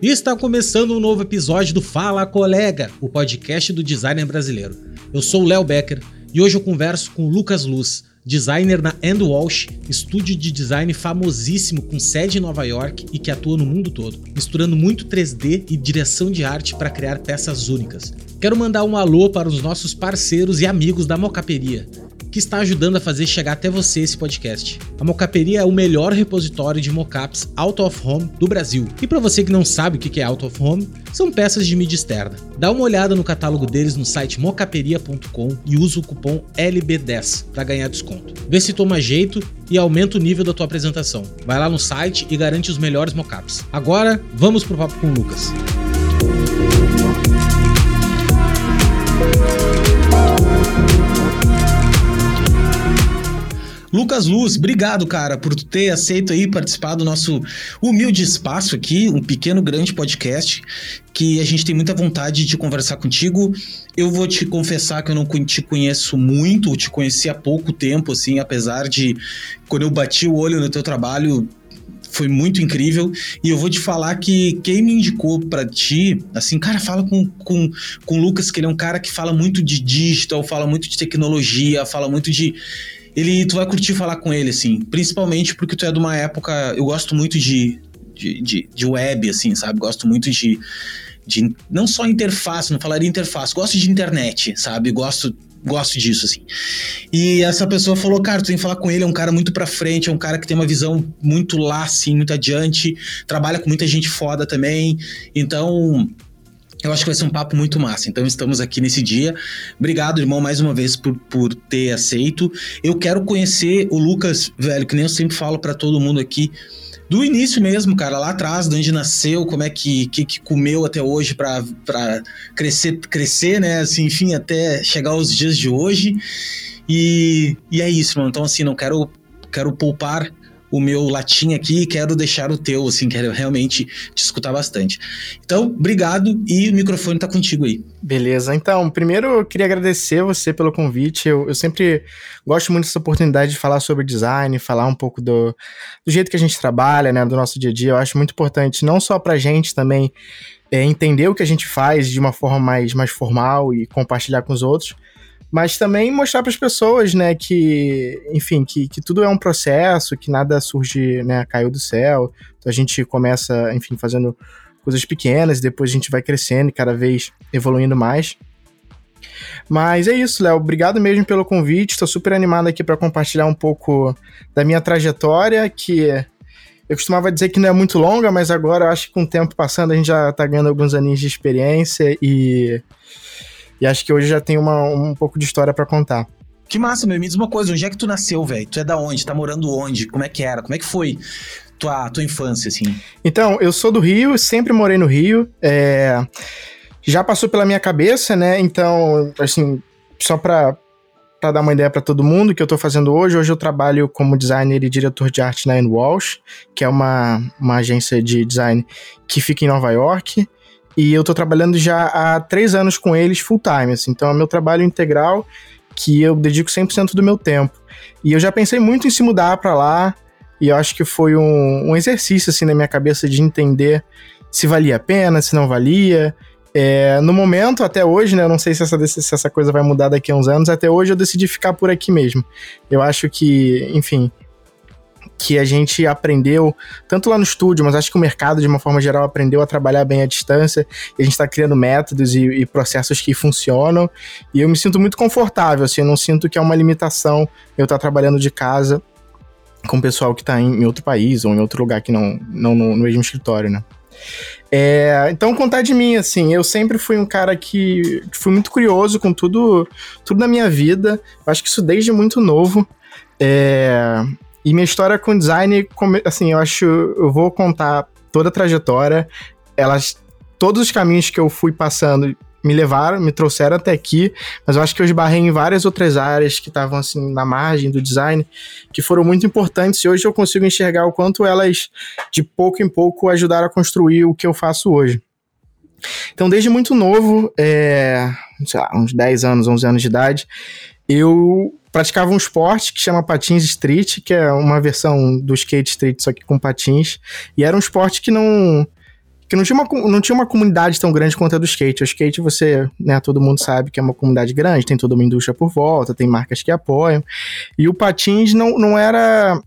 Está começando um novo episódio do Fala Colega, o podcast do designer brasileiro. Eu sou o Léo Becker e hoje eu converso com o Lucas Luz, designer na End Walsh, estúdio de design famosíssimo com sede em Nova York e que atua no mundo todo, misturando muito 3D e direção de arte para criar peças únicas. Quero mandar um alô para os nossos parceiros e amigos da Mocaperia que está ajudando a fazer chegar até você esse podcast. A Mocaperia é o melhor repositório de mockups out of home do Brasil. E para você que não sabe o que é out of home, são peças de mídia externa. Dá uma olhada no catálogo deles no site mocaperia.com e usa o cupom LB10 para ganhar desconto. Vê se toma jeito e aumenta o nível da tua apresentação. Vai lá no site e garante os melhores mockups. Agora, vamos pro papo com o Lucas. Lucas Luz, obrigado, cara, por ter aceito aí participar do nosso humilde espaço aqui, um pequeno grande podcast que a gente tem muita vontade de conversar contigo. Eu vou te confessar que eu não te conheço muito, te conheci há pouco tempo, assim, apesar de quando eu bati o olho no teu trabalho, foi muito incrível. E eu vou te falar que quem me indicou para ti, assim, cara, fala com, com, com o Lucas, que ele é um cara que fala muito de digital, fala muito de tecnologia, fala muito de ele tu vai curtir falar com ele, assim. Principalmente porque tu é de uma época. Eu gosto muito de, de, de, de web, assim, sabe? Gosto muito de, de. Não só interface, não falaria interface, gosto de internet, sabe? Gosto gosto disso, assim. E essa pessoa falou, cara, tu tem que falar com ele, é um cara muito pra frente, é um cara que tem uma visão muito lá, assim, muito adiante, trabalha com muita gente foda também. Então, eu acho que vai ser um papo muito massa. Então estamos aqui nesse dia. Obrigado, irmão, mais uma vez por, por ter aceito. Eu quero conhecer o Lucas, velho, que nem eu sempre falo para todo mundo aqui. Do início mesmo, cara, lá atrás, de onde nasceu, como é que, que, que comeu até hoje para crescer, crescer, né? Assim, enfim, até chegar aos dias de hoje. E, e é isso, mano. Então, assim, não quero, quero poupar o meu latim aqui e quero deixar o teu, assim, quero realmente te escutar bastante. Então, obrigado e o microfone tá contigo aí. Beleza, então, primeiro eu queria agradecer você pelo convite. Eu, eu sempre gosto muito dessa oportunidade de falar sobre design, falar um pouco do, do jeito que a gente trabalha, né, do nosso dia a dia. Eu acho muito importante, não só pra gente também é, entender o que a gente faz de uma forma mais, mais formal e compartilhar com os outros, mas também mostrar para as pessoas, né, que, enfim, que, que tudo é um processo, que nada surge, né, caiu do céu. Então a gente começa, enfim, fazendo coisas pequenas, depois a gente vai crescendo e cada vez evoluindo mais. Mas é isso, Léo. Obrigado mesmo pelo convite. Estou super animado aqui para compartilhar um pouco da minha trajetória, que eu costumava dizer que não é muito longa, mas agora eu acho que com o tempo passando a gente já está ganhando alguns aninhos de experiência e e acho que hoje já tem uma, um pouco de história para contar. Que massa, meu. Me diz uma coisa, onde é que tu nasceu, velho? Tu é da onde? Tá morando onde? Como é que era? Como é que foi tua, tua infância, assim? Então, eu sou do Rio, sempre morei no Rio. É... Já passou pela minha cabeça, né? Então, assim, só pra, pra dar uma ideia para todo mundo, o que eu tô fazendo hoje, hoje eu trabalho como designer e diretor de arte na Walsh, que é uma, uma agência de design que fica em Nova York. E eu tô trabalhando já há três anos com eles full time, assim. Então é meu trabalho integral que eu dedico 100% do meu tempo. E eu já pensei muito em se mudar para lá, e eu acho que foi um, um, exercício, assim, na minha cabeça de entender se valia a pena, se não valia. É, no momento, até hoje, né, eu não sei se essa, se essa coisa vai mudar daqui a uns anos, até hoje eu decidi ficar por aqui mesmo. Eu acho que, enfim, que a gente aprendeu, tanto lá no estúdio, mas acho que o mercado, de uma forma geral, aprendeu a trabalhar bem à distância, a gente está criando métodos e, e, processos que funcionam, e eu me sinto muito confortável, assim, eu não sinto que é uma limitação eu estar tá trabalhando de casa com o pessoal que está em, em, outro país ou em outro lugar que não, não no, no mesmo escritório, né? É, então, contar de mim, assim, eu sempre fui um cara que, que fui muito curioso com tudo, tudo na minha vida, eu acho que isso desde muito novo, é, e minha história com design, assim, eu acho. Eu vou contar toda a trajetória. Elas. Todos os caminhos que eu fui passando me levaram, me trouxeram até aqui, mas eu acho que eu esbarrei em várias outras áreas que estavam assim na margem do design, que foram muito importantes e hoje eu consigo enxergar o quanto elas de pouco em pouco ajudaram a construir o que eu faço hoje. Então, desde muito novo, é, sei lá, uns 10 anos, 11 anos de idade, eu praticava um esporte que chama patins street, que é uma versão do skate street, só que com patins. E era um esporte que não que não tinha, uma, não tinha uma comunidade tão grande quanto a do skate. O skate, você, né, todo mundo sabe que é uma comunidade grande, tem toda uma indústria por volta, tem marcas que apoiam. E o patins não, não era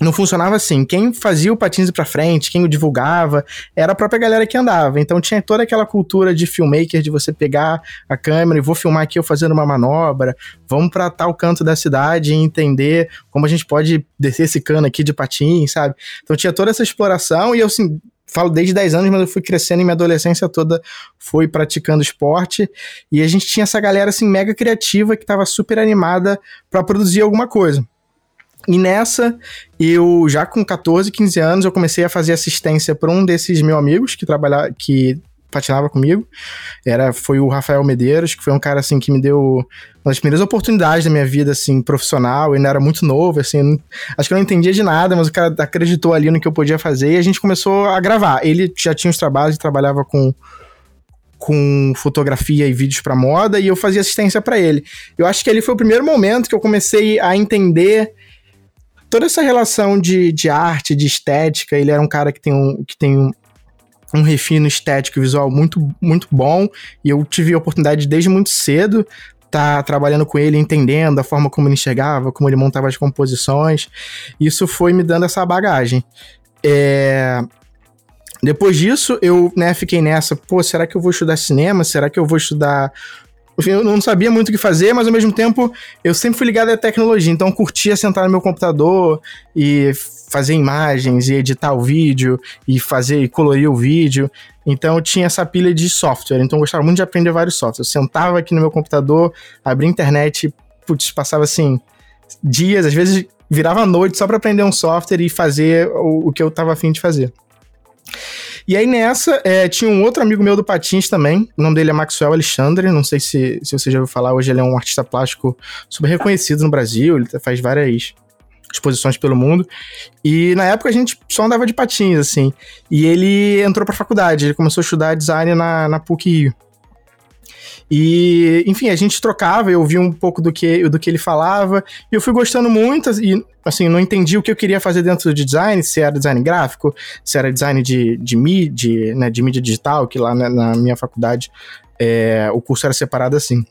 não funcionava assim. Quem fazia o patins para frente, quem o divulgava, era a própria galera que andava. Então tinha toda aquela cultura de filmmaker de você pegar a câmera e vou filmar aqui eu fazendo uma manobra, vamos para tal canto da cidade e entender como a gente pode descer esse cano aqui de patins, sabe? Então tinha toda essa exploração e eu assim, falo desde 10 anos, mas eu fui crescendo e minha adolescência toda foi praticando esporte. E a gente tinha essa galera assim mega criativa que estava super animada para produzir alguma coisa. E nessa, eu já com 14, 15 anos, eu comecei a fazer assistência para um desses meus amigos que trabalhava, que patinava comigo. Era, foi o Rafael Medeiros, que foi um cara assim que me deu uma das primeiras oportunidades da minha vida assim profissional. Eu ainda era muito novo, assim, não, acho que eu não entendia de nada, mas o cara acreditou ali no que eu podia fazer e a gente começou a gravar. Ele já tinha os trabalhos, trabalhava com com fotografia e vídeos para moda e eu fazia assistência para ele. Eu acho que ali foi o primeiro momento que eu comecei a entender toda essa relação de, de arte, de estética, ele era um cara que tem um, que tem um, um refino estético e visual muito, muito bom, e eu tive a oportunidade desde muito cedo tá trabalhando com ele, entendendo a forma como ele enxergava, como ele montava as composições. Isso foi me dando essa bagagem. É... Depois disso, eu né, fiquei nessa, pô, será que eu vou estudar cinema? Será que eu vou estudar eu não sabia muito o que fazer, mas ao mesmo tempo eu sempre fui ligado à tecnologia, então curtia sentar no meu computador e fazer imagens e editar o vídeo e fazer e colorir o vídeo. Então eu tinha essa pilha de software, então eu gostava muito de aprender vários softwares. Eu sentava aqui no meu computador, abria a internet, putz, passava assim dias, às vezes virava noite só para aprender um software e fazer o, o que eu estava afim de fazer. E aí nessa, é, tinha um outro amigo meu do Patins também, o nome dele é Maxwell Alexandre, não sei se, se você já ouviu falar, hoje ele é um artista plástico super reconhecido no Brasil, ele faz várias exposições pelo mundo. E na época a gente só andava de patins, assim. E ele entrou pra faculdade, ele começou a estudar design na, na PUC Rio. E, enfim, a gente trocava, eu ouvia um pouco do que, do que ele falava, e eu fui gostando muito, e, assim, não entendi o que eu queria fazer dentro de design, se era design gráfico, se era design de, de mídia, né, de mídia digital, que lá né, na minha faculdade é, o curso era separado assim.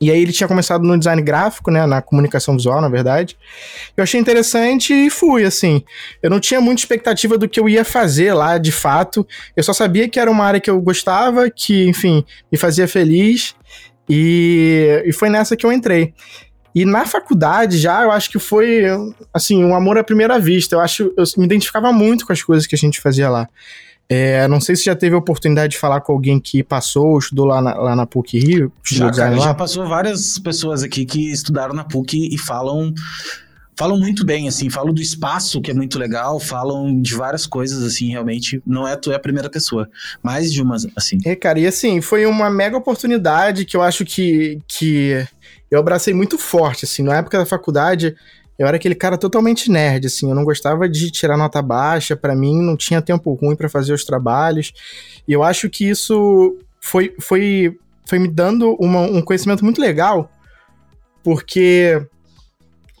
E aí ele tinha começado no design gráfico, né, na comunicação visual, na verdade. Eu achei interessante e fui, assim. Eu não tinha muita expectativa do que eu ia fazer lá, de fato. Eu só sabia que era uma área que eu gostava, que, enfim, me fazia feliz. E, e foi nessa que eu entrei. E na faculdade já, eu acho que foi, assim, um amor à primeira vista. Eu acho, eu me identificava muito com as coisas que a gente fazia lá. É, não sei se já teve a oportunidade de falar com alguém que passou, estudou lá na, lá na PUC Rio. Já, cara, já passou várias pessoas aqui que estudaram na PUC e falam falam muito bem, assim, falam do espaço, que é muito legal, falam de várias coisas, assim, realmente, não é tu é a primeira pessoa, mais de uma, assim. É, cara, e assim, foi uma mega oportunidade que eu acho que, que eu abracei muito forte, assim, na época da faculdade, eu era aquele cara totalmente nerd, assim, eu não gostava de tirar nota baixa, para mim não tinha tempo ruim para fazer os trabalhos. E eu acho que isso foi, foi, foi me dando uma, um conhecimento muito legal, porque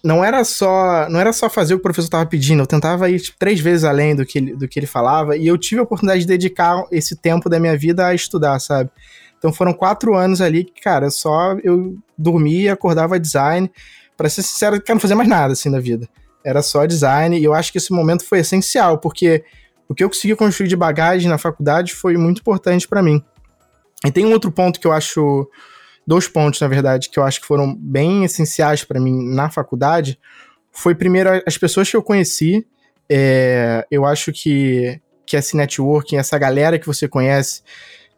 não era só não era só fazer o que o professor estava pedindo, eu tentava ir tipo, três vezes além do que, do que ele falava, e eu tive a oportunidade de dedicar esse tempo da minha vida a estudar, sabe? Então foram quatro anos ali que, cara, só eu dormia, acordava design, para ser sincero, eu quero não fazer mais nada assim na vida. Era só design e eu acho que esse momento foi essencial, porque o que eu consegui construir de bagagem na faculdade foi muito importante para mim. E tem um outro ponto que eu acho dois pontos, na verdade, que eu acho que foram bem essenciais para mim na faculdade. Foi primeiro as pessoas que eu conheci. É, eu acho que, que esse networking, essa galera que você conhece,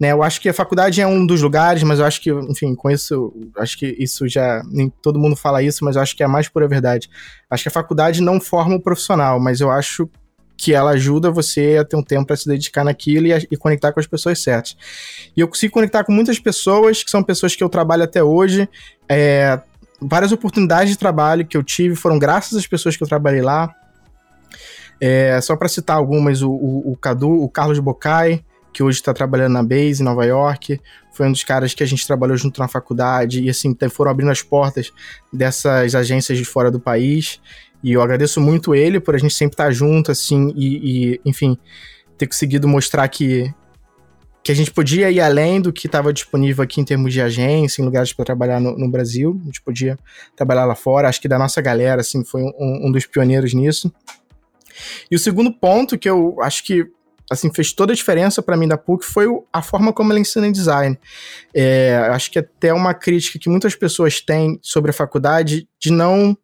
né, eu acho que a faculdade é um dos lugares, mas eu acho que, enfim, com isso, acho que isso já. Nem todo mundo fala isso, mas eu acho que é a mais pura verdade. Acho que a faculdade não forma o profissional, mas eu acho que ela ajuda você a ter um tempo para se dedicar naquilo e, a, e, conectar com as pessoas certas. E eu consigo conectar com muitas pessoas, que são pessoas que eu trabalho até hoje. É, várias oportunidades de trabalho que eu tive foram graças às pessoas que eu trabalhei lá. É, só para citar algumas, o, o, o Cadu, o Carlos Bocai, que hoje está trabalhando na Base em Nova York. foi um dos caras que a gente trabalhou junto na faculdade e assim foram abrindo as portas dessas agências de fora do país. E eu agradeço muito ele por a gente sempre estar junto, assim, e, e enfim, ter conseguido mostrar que, que a gente podia ir além do que estava disponível aqui em termos de agência, em lugares para trabalhar no, no, Brasil. A gente podia trabalhar lá fora. Acho que da nossa galera, assim, foi um, um dos pioneiros nisso. E o segundo ponto que eu acho que assim, fez toda a diferença para mim da PUC foi a forma como ela ensina design. É, acho que até uma crítica que muitas pessoas têm sobre a faculdade de não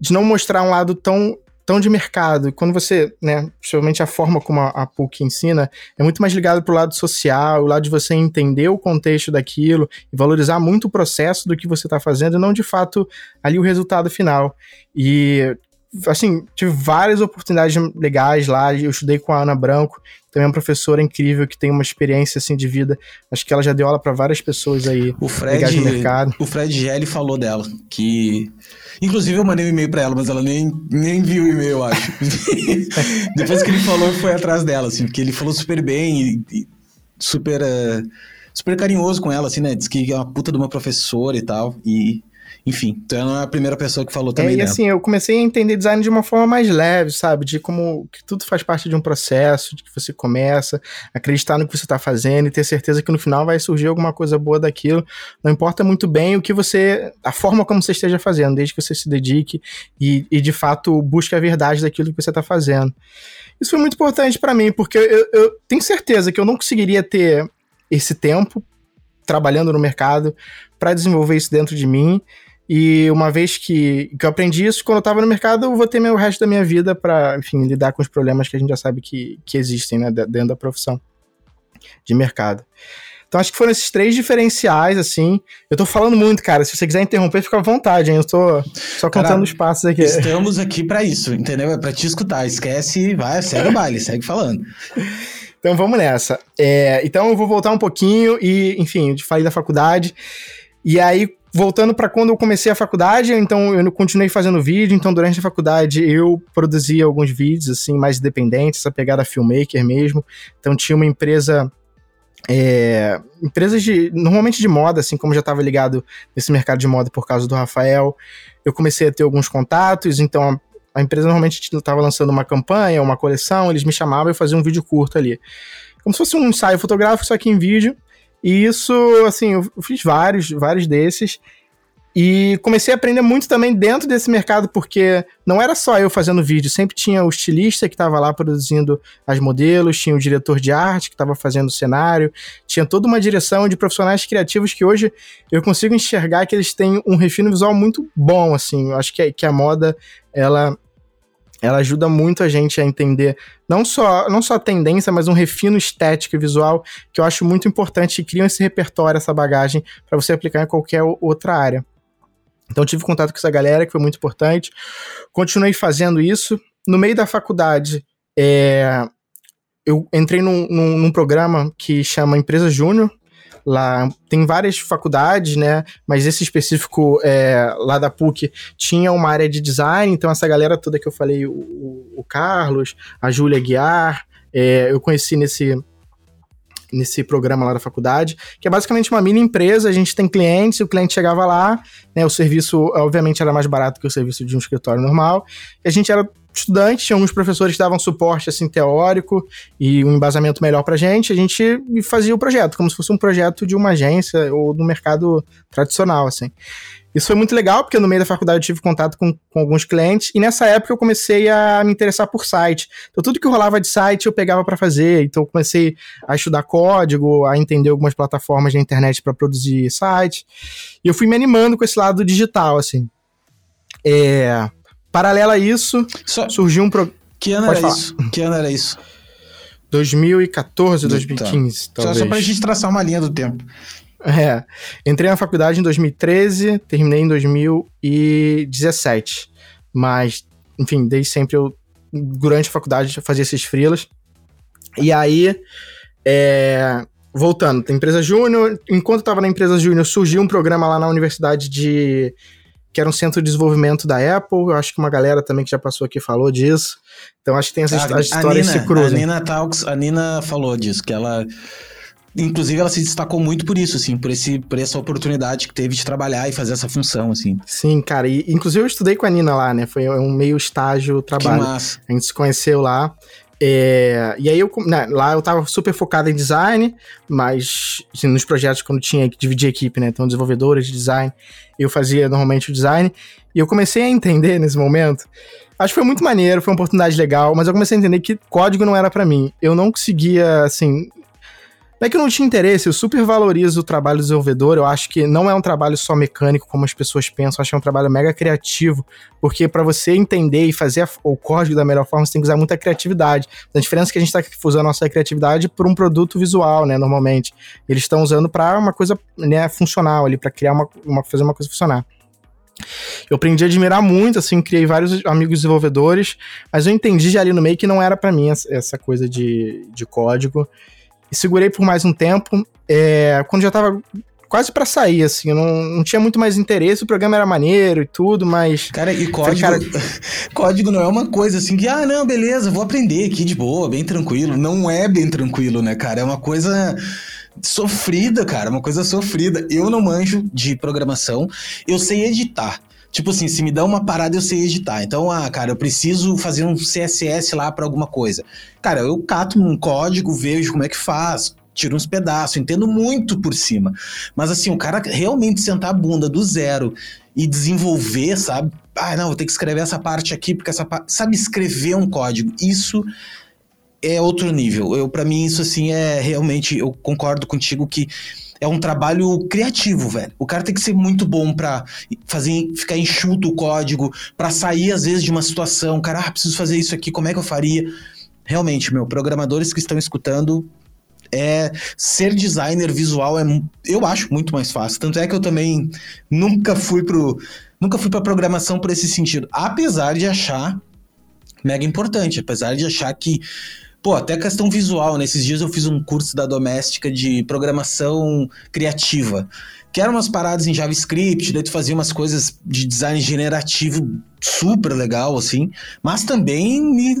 de não mostrar um lado tão tão de mercado. Quando você, né, principalmente a forma como a, a PUC ensina, é muito mais ligado para o lado social, o lado de você entender o contexto daquilo e valorizar muito o processo do que você está fazendo e não de fato ali o resultado final. E assim, tive várias oportunidades legais lá. Eu estudei com a Ana Branco, também é uma professora incrível que tem uma experiência assim de vida. Acho que ela já deu aula para várias pessoas aí o Fred, no mercado. O Fred Gelli falou dela que inclusive eu mandei um e-mail para ela, mas ela nem, nem viu o e-mail, eu acho. Depois que ele falou, foi atrás dela assim, porque ele falou super bem e, e super uh, super carinhoso com ela assim, né? Diz que é uma puta de uma professora e tal e enfim, então é a primeira pessoa que falou também. É, e assim, eu comecei a entender design de uma forma mais leve, sabe? De como que tudo faz parte de um processo, de que você começa, acreditar no que você está fazendo e ter certeza que no final vai surgir alguma coisa boa daquilo. Não importa muito bem o que você. a forma como você esteja fazendo, desde que você se dedique e, e de fato busque a verdade daquilo que você está fazendo. Isso foi muito importante para mim, porque eu, eu tenho certeza que eu não conseguiria ter esse tempo trabalhando no mercado para desenvolver isso dentro de mim e uma vez que, que eu aprendi isso, quando eu estava no mercado, eu vou ter meu resto da minha vida para, enfim, lidar com os problemas que a gente já sabe que, que existem, né, dentro da profissão de mercado. Então acho que foram esses três diferenciais, assim. Eu tô falando muito, cara. Se você quiser interromper, fica à vontade, hein? Eu tô só contando os passos aqui. Estamos aqui para isso, entendeu? É pra te escutar. Esquece, vai, segue o baile, segue falando. Então vamos nessa. É, então eu vou voltar um pouquinho e, enfim, de falei da faculdade. E aí, voltando para quando eu comecei a faculdade, então eu continuei fazendo vídeo, então durante a faculdade eu produzia alguns vídeos assim mais independentes, essa pegada filmmaker mesmo. Então tinha uma empresa é, empresas de normalmente de moda, assim como já estava ligado nesse mercado de moda por causa do Rafael, eu comecei a ter alguns contatos, então a, a empresa normalmente estava lançando uma campanha, uma coleção, eles me chamavam e eu fazia um vídeo curto ali. Como se fosse um ensaio fotográfico, só que em vídeo. E isso, assim, eu fiz vários, vários desses. E comecei a aprender muito também dentro desse mercado, porque não era só eu fazendo vídeo, sempre tinha o estilista que estava lá produzindo as modelos, tinha o diretor de arte que estava fazendo o cenário, tinha toda uma direção de profissionais criativos que hoje eu consigo enxergar que eles têm um refino visual muito bom, assim. Eu acho que, que a moda, ela ela ajuda muito a gente a entender não só, não só a tendência, mas um refino estético e visual que eu acho muito importante e criam esse repertório, essa bagagem para você aplicar em qualquer outra área. Então tive contato com essa galera que foi muito importante. Continuei fazendo isso. No meio da faculdade, é, eu entrei num, num, num programa que chama Empresa Júnior, lá tem várias faculdades, né? Mas esse específico é, lá da PUC tinha uma área de design, então essa galera toda que eu falei, o, o Carlos, a Júlia Guiar, é, eu conheci nesse nesse programa lá da faculdade, que é basicamente uma mini empresa, a gente tem clientes, o cliente chegava lá, né, o serviço obviamente era mais barato que o serviço de um escritório normal, e a gente era estudantes, tinha alguns professores que davam suporte assim teórico e um embasamento melhor pra gente, a gente fazia o projeto, como se fosse um projeto de uma agência ou do mercado tradicional, assim. Isso foi muito legal, porque no meio da faculdade eu tive contato com, com alguns clientes, e nessa época eu comecei a me interessar por site. Então, tudo que rolava de site eu pegava para fazer. Então, eu comecei a estudar código, a entender algumas plataformas na internet para produzir site. E eu fui me animando com esse lado digital, assim. É, Paralelo a isso, Só... surgiu um pro... Que ano Pode era falar. isso? Que ano era isso? 2014, 2015, tá. talvez. Só, só pra gente traçar uma linha do tempo. É. Entrei na faculdade em 2013, terminei em 2017. Mas, enfim, desde sempre eu, durante a faculdade, eu fazia esses freelas. E aí, é, voltando, tem empresa júnior. Enquanto eu tava na empresa júnior, surgiu um programa lá na Universidade de que era um centro de desenvolvimento da Apple. Eu acho que uma galera também que já passou aqui falou disso. Então acho que tem essa a, história se cruzam. A Nina Talks, a Nina falou disso, que ela inclusive ela se destacou muito por isso, assim, por, esse, por essa oportunidade que teve de trabalhar e fazer essa função, assim. Sim, cara, e inclusive eu estudei com a Nina lá, né? Foi um meio estágio trabalho. Que massa. A gente se conheceu lá. É, e aí eu né, lá eu tava super focado em design, mas assim, nos projetos quando tinha que dividir equipe, né? Então, desenvolvedores de design, eu fazia normalmente o design. E eu comecei a entender nesse momento. Acho que foi muito maneiro, foi uma oportunidade legal, mas eu comecei a entender que código não era para mim. Eu não conseguia, assim, não é que eu não tinha interesse, eu super valorizo o trabalho do desenvolvedor. Eu acho que não é um trabalho só mecânico, como as pessoas pensam. Acho que é um trabalho mega criativo, porque para você entender e fazer o código da melhor forma, você tem que usar muita criatividade. A diferença é que a gente está usando a nossa criatividade por um produto visual, né, normalmente. Eles estão usando para uma coisa né, funcional ali, para criar uma, uma, fazer uma coisa funcionar. Eu aprendi a admirar muito, assim, criei vários amigos desenvolvedores, mas eu entendi já ali no meio que não era para mim essa coisa de, de código e segurei por mais um tempo. É, quando já tava quase para sair, assim, não, não tinha muito mais interesse, o programa era maneiro e tudo, mas... Cara, e código, cara... código não é uma coisa assim que, ah, não, beleza, vou aprender aqui de boa, bem tranquilo. Não é bem tranquilo, né, cara? É uma coisa sofrida, cara, uma coisa sofrida. Eu não manjo de programação, eu sei editar. Tipo assim, se me dá uma parada, eu sei editar. Então, ah, cara, eu preciso fazer um CSS lá para alguma coisa. Cara, eu cato um código, vejo como é que faz, tiro uns pedaços, entendo muito por cima. Mas assim, o cara realmente sentar a bunda do zero e desenvolver, sabe? Ah, não, vou ter que escrever essa parte aqui, porque essa parte. Sabe, escrever um código. Isso é outro nível. Eu, para mim, isso assim é realmente. Eu concordo contigo que é um trabalho criativo, velho. O cara tem que ser muito bom para fazer ficar enxuto o código, para sair às vezes de uma situação, cara, ah, preciso fazer isso aqui, como é que eu faria? Realmente, meu, programadores que estão escutando, é ser designer visual é eu acho muito mais fácil. Tanto é que eu também nunca fui pro nunca fui para programação por esse sentido, apesar de achar mega importante, apesar de achar que Pô, até questão visual, nesses né? dias eu fiz um curso da doméstica de programação criativa, que eram umas paradas em JavaScript, daí tu fazia umas coisas de design generativo super legal, assim, mas também me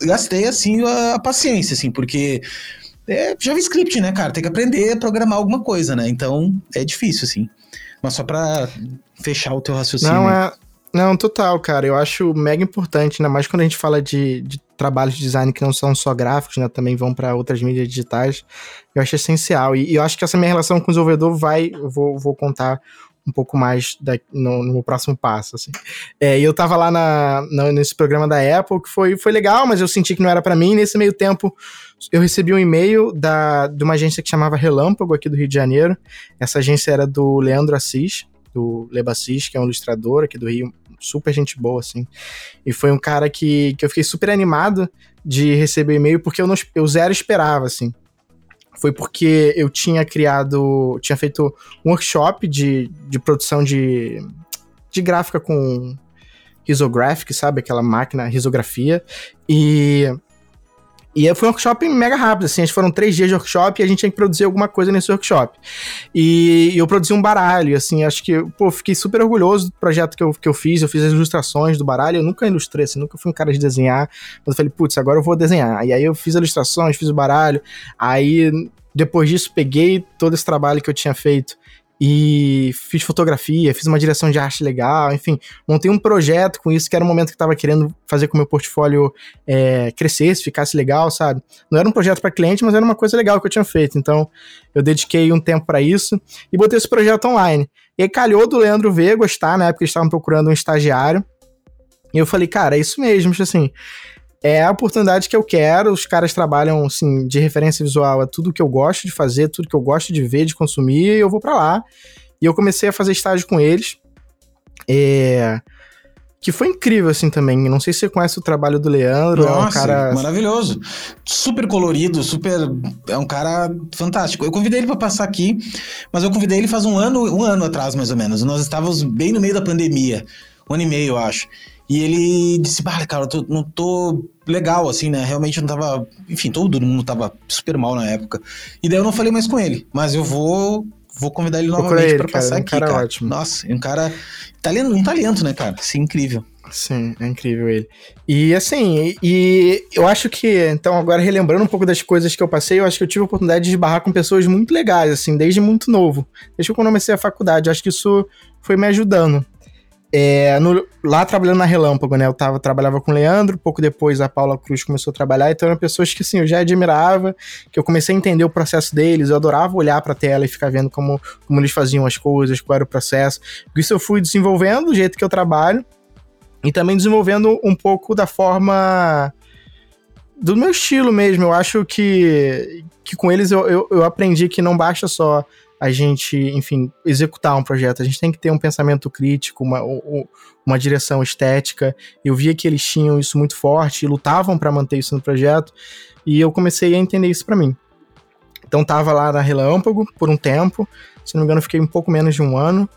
gastei, assim, a, a paciência, assim, porque é JavaScript, né, cara? Tem que aprender a programar alguma coisa, né? Então, é difícil, assim. Mas só pra fechar o teu raciocínio. Não, é... Não, total, cara. Eu acho mega importante, ainda mais quando a gente fala de, de trabalhos de design que não são só gráficos, né? Também vão para outras mídias digitais. Eu acho essencial. E, e, eu acho que essa minha relação com o desenvolvedor vai. Eu vou, vou contar um pouco mais da, no, no próximo passo, assim. É, eu tava lá na, na, nesse programa da Apple, que foi, foi legal, mas eu senti que não era para mim. Nesse meio tempo, eu recebi um e-mail da, de uma agência que chamava Relâmpago, aqui do Rio de Janeiro. Essa agência era do Leandro Assis, do Lebassis, que é um ilustrador aqui do Rio, super gente boa, assim. E foi um cara que, que eu fiquei super animado de receber e-mail, porque eu, não, eu zero esperava, assim. Foi porque eu tinha criado, tinha feito um workshop de, de produção de, de gráfica com risographic, sabe? Aquela máquina, risografia. E e foi um workshop mega rápido, assim, foram três dias de workshop e a gente tinha que produzir alguma coisa nesse workshop. E eu produzi um baralho, assim, acho que, pô, fiquei super orgulhoso do projeto que eu, que eu fiz, eu fiz as ilustrações do baralho, eu nunca ilustrei, assim, nunca fui um cara de desenhar, mas eu falei, putz, agora eu vou desenhar. E aí eu fiz ilustrações, fiz o baralho, aí depois disso peguei todo esse trabalho que eu tinha feito e fiz fotografia, fiz uma direção de arte legal, enfim, montei um projeto com isso que era um momento que eu tava querendo fazer com o meu portfólio é, crescesse, ficasse legal, sabe? Não era um projeto para cliente, mas era uma coisa legal que eu tinha feito. Então, eu dediquei um tempo para isso e botei esse projeto online. E aí calhou do Leandro ver, gostar, na época eles estavam procurando um estagiário. E eu falei, cara, é isso mesmo, assim, é a oportunidade que eu quero. Os caras trabalham, assim, de referência visual, é tudo que eu gosto de fazer, tudo que eu gosto de ver, de consumir, e eu vou para lá. E eu comecei a fazer estágio com eles. É... Que foi incrível, assim, também. Não sei se você conhece o trabalho do Leandro. Nossa, é um cara... maravilhoso. Super colorido, super... É um cara fantástico. Eu convidei ele para passar aqui, mas eu convidei ele faz um ano, um ano atrás, mais ou menos. Nós estávamos bem no meio da pandemia. Um ano e meio, eu acho. E ele disse, bah, cara, eu tô, não tô legal, assim, né? Realmente eu não tava. Enfim, todo mundo tava super mal na época. E daí eu não falei mais com ele. Mas eu vou vou convidar ele novamente para passar aqui, cara. cara. Ótimo. Nossa, um cara talento, um talento, né, cara? Sim, incrível. Sim, é incrível ele. E assim, e eu acho que, então, agora relembrando um pouco das coisas que eu passei, eu acho que eu tive a oportunidade de barrar com pessoas muito legais, assim, desde muito novo. Desde que eu comecei a faculdade. Eu acho que isso foi me ajudando. É, no, lá trabalhando na Relâmpago, né? Eu tava, trabalhava com o Leandro, pouco depois a Paula Cruz começou a trabalhar, então eram pessoas que assim, eu já admirava, que eu comecei a entender o processo deles, eu adorava olhar pra tela e ficar vendo como, como eles faziam as coisas, qual era o processo. Isso eu fui desenvolvendo do jeito que eu trabalho e também desenvolvendo um pouco da forma do meu estilo mesmo. Eu acho que, que com eles eu, eu, eu aprendi que não basta só a gente, enfim, executar um projeto. A gente tem que ter um pensamento crítico, uma, uma direção estética. Eu via que eles tinham isso muito forte e lutavam para manter isso no projeto, e eu comecei a entender isso para mim. Então tava lá na Relâmpago por um tempo, se não me engano fiquei um pouco menos de um ano.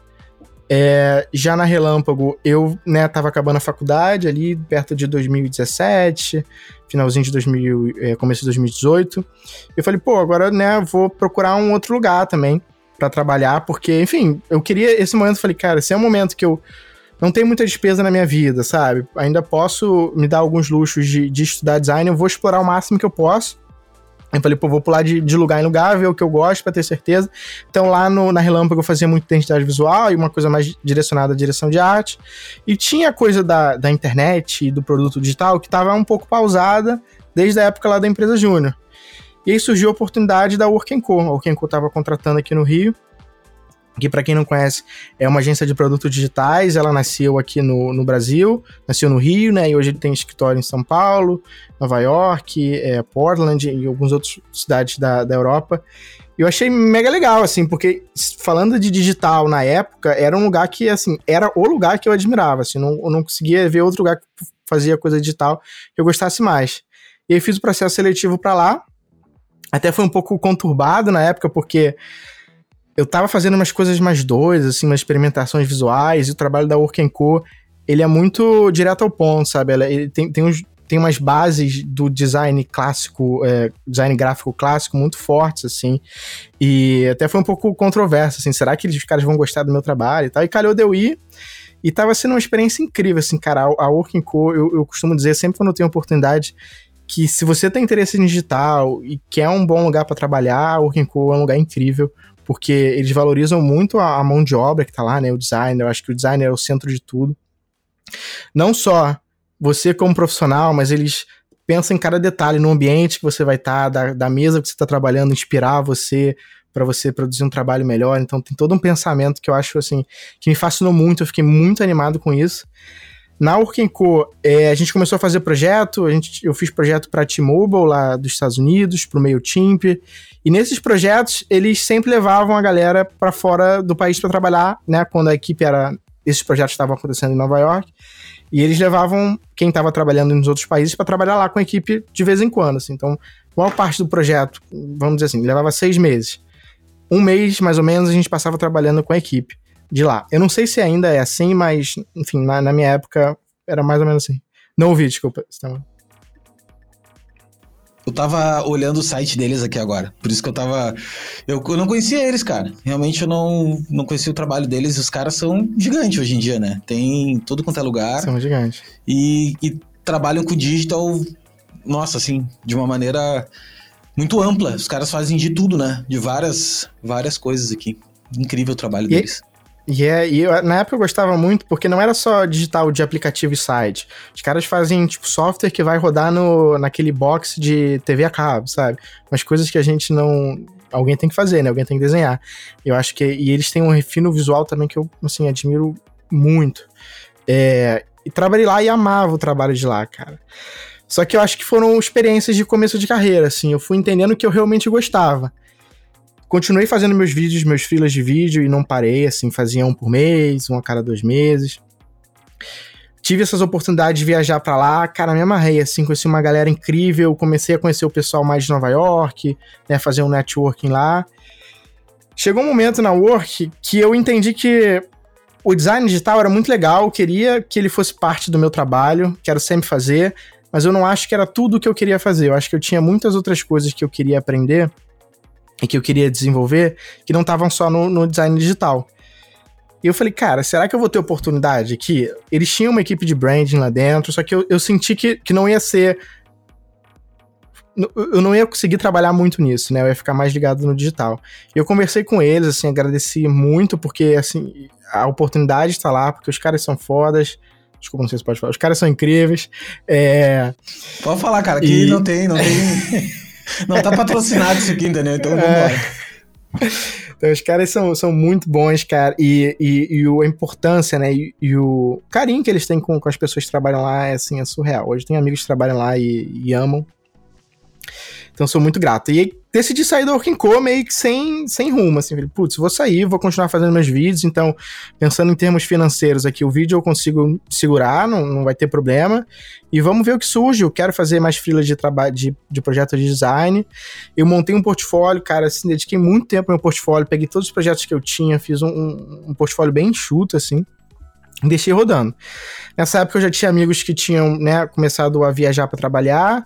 É, já na Relâmpago, eu né, tava acabando a faculdade ali, perto de 2017, finalzinho de 2000, é, começo de 2018. Eu falei, pô, agora né, vou procurar um outro lugar também para trabalhar, porque, enfim, eu queria esse momento, falei, cara, esse é um momento que eu não tenho muita despesa na minha vida, sabe? Ainda posso me dar alguns luxos de, de estudar design, eu vou explorar o máximo que eu posso. Eu falei, pô, vou pular de, de lugar em lugar, ver o que eu gosto para ter certeza. Então lá no, na Relâmpago eu fazia muito identidade visual e uma coisa mais direcionada à direção de arte. E tinha coisa da, da internet e do produto digital que estava um pouco pausada desde a época lá da empresa Júnior. E aí surgiu a oportunidade da Work Co. A Work Co estava contratando aqui no Rio, que para quem não conhece é uma agência de produtos digitais. Ela nasceu aqui no, no Brasil, nasceu no Rio, né? E hoje ele tem escritório em São Paulo, Nova York, é, Portland e algumas outras cidades da, da Europa. E eu achei mega legal, assim, porque falando de digital na época, era um lugar que, assim, era o lugar que eu admirava, assim, não, eu não conseguia ver outro lugar que fazia coisa digital que eu gostasse mais. E aí fiz o processo seletivo para lá, até foi um pouco conturbado na época, porque eu tava fazendo umas coisas mais doidas, assim, umas experimentações visuais, e o trabalho da Work Co, ele é muito direto ao ponto, sabe? Ele tem, tem, uns, tem umas bases do design clássico, é, design gráfico clássico muito fortes, assim, e até foi um pouco controverso, assim, será que os caras vão gostar do meu trabalho e tal? E calhou de eu ir, e tava sendo uma experiência incrível, assim, cara, a, a Working Co, eu, eu costumo dizer, sempre quando eu tenho oportunidade, que se você tem interesse em digital e quer um bom lugar para trabalhar, o Co é um lugar incrível, porque eles valorizam muito a, a mão de obra que está lá, né, o designer, eu acho que o designer é o centro de tudo. Não só você como profissional, mas eles pensam em cada detalhe no ambiente que você vai estar, tá, da, da mesa que você está trabalhando, inspirar você para você produzir um trabalho melhor. Então tem todo um pensamento que eu acho assim que me fascinou muito, eu fiquei muito animado com isso. Na Urkenco, é, a gente começou a fazer projeto, a gente, eu fiz projeto para T-Mobile lá dos Estados Unidos, para o MailChimp, e nesses projetos eles sempre levavam a galera para fora do país para trabalhar, né, quando a equipe era esses projetos estavam acontecendo em Nova York, e eles levavam quem estava trabalhando nos outros países para trabalhar lá com a equipe de vez em quando, assim. Então, maior parte do projeto, vamos dizer assim, levava seis meses. Um mês, mais ou menos, a gente passava trabalhando com a equipe de lá. Eu não sei se ainda é assim, mas, enfim, na, na minha época era mais ou menos assim. Não ouvi, desculpa. Eu tava olhando o site deles aqui agora. Por isso que eu tava. Eu, eu não conhecia eles, cara. Realmente eu não, não conhecia o trabalho deles. Os caras são gigantes hoje em dia, né? Tem tudo quanto é lugar. São gigantes. E, e trabalham com digital, nossa, assim, de uma maneira muito ampla. Os caras fazem de tudo, né? De várias, várias coisas aqui. Incrível o trabalho e, deles. E, é, e eu, na época eu gostava muito, porque não era só digital de aplicativo e site. Os caras fazem, tipo, software que vai rodar no, naquele box de TV a cabo, sabe? Umas coisas que a gente não. Alguém tem que fazer, né? Alguém tem que desenhar. Eu acho que. E eles têm um refino visual também que eu, assim, admiro muito. É, e trabalhei lá e amava o trabalho de lá, cara. Só que eu acho que foram experiências de começo de carreira, assim. Eu fui entendendo que eu realmente gostava. Continuei fazendo meus vídeos, meus filas de vídeo e não parei, assim, fazia um por mês, um a cada dois meses. Tive essas oportunidades de viajar para lá, cara, me amarrei, assim, conheci uma galera incrível, comecei a conhecer o pessoal mais de Nova York, né, fazer um networking lá. Chegou um momento na Work que eu entendi que o design digital era muito legal, queria que ele fosse parte do meu trabalho, quero sempre fazer, mas eu não acho que era tudo o que eu queria fazer. Eu acho que eu tinha muitas outras coisas que eu queria aprender e que eu queria desenvolver que não estavam só no, no design digital. E eu falei, cara, será que eu vou ter oportunidade aqui? Eles tinham uma equipe de branding lá dentro, só que eu, eu senti que, que não ia ser. Eu não ia conseguir trabalhar muito nisso, né? Eu ia ficar mais ligado no digital. E eu conversei com eles, assim, agradeci muito, porque, assim, a oportunidade está lá, porque os caras são fodas. Desculpa, não sei se pode falar. Os caras são incríveis. É... Pode falar, cara, aqui e... não tem, não tem. não tá patrocinado isso aqui, entendeu? Então vamos é... Então, os caras são, são muito bons, cara. E, e, e a importância, né? E, e, o carinho que eles têm com, com as pessoas que trabalham lá é, assim, é surreal. Hoje tem amigos que trabalham lá e, e amam. Então sou muito grato. E decidi sair do Working Co meio que sem, sem rumo, assim, falei, putz, vou sair, vou continuar fazendo meus vídeos, então, pensando em termos financeiros aqui, o vídeo eu consigo segurar, não, não vai ter problema, e vamos ver o que surge, eu quero fazer mais filas de trabalho, de, de projeto de design, eu montei um portfólio, cara, assim, dediquei muito tempo no meu portfólio, peguei todos os projetos que eu tinha, fiz um, um, um portfólio bem enxuto, assim, deixei rodando. Nessa época eu já tinha amigos que tinham, né, começado a viajar para trabalhar,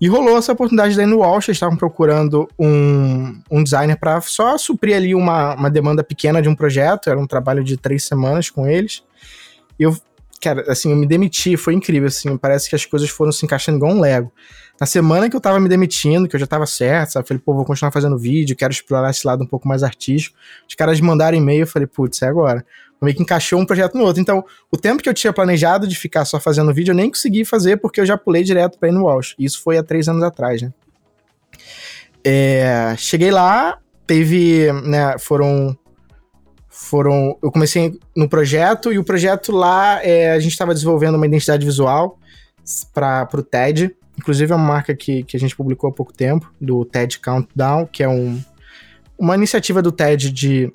e rolou essa oportunidade daí no Walsh, eles estavam procurando um, um designer para só suprir ali uma, uma demanda pequena de um projeto, era um trabalho de três semanas com eles. E eu, cara, assim, eu me demiti, foi incrível, assim, parece que as coisas foram se encaixando igual um Lego. Na semana que eu tava me demitindo, que eu já tava certo, sabe? Falei, pô, vou continuar fazendo vídeo, quero explorar esse lado um pouco mais artístico. Os caras mandaram e-mail, eu falei, putz, é agora meio que encaixou um projeto no outro. Então, o tempo que eu tinha planejado de ficar só fazendo vídeo, eu nem consegui fazer porque eu já pulei direto para ir no Walsh. Isso foi há três anos atrás, né? É, cheguei lá, teve, né, foram foram, eu comecei no projeto e o projeto lá é, a gente estava desenvolvendo uma identidade visual para o TED, inclusive é uma marca que, que a gente publicou há pouco tempo, do TED Countdown, que é um, uma iniciativa do TED de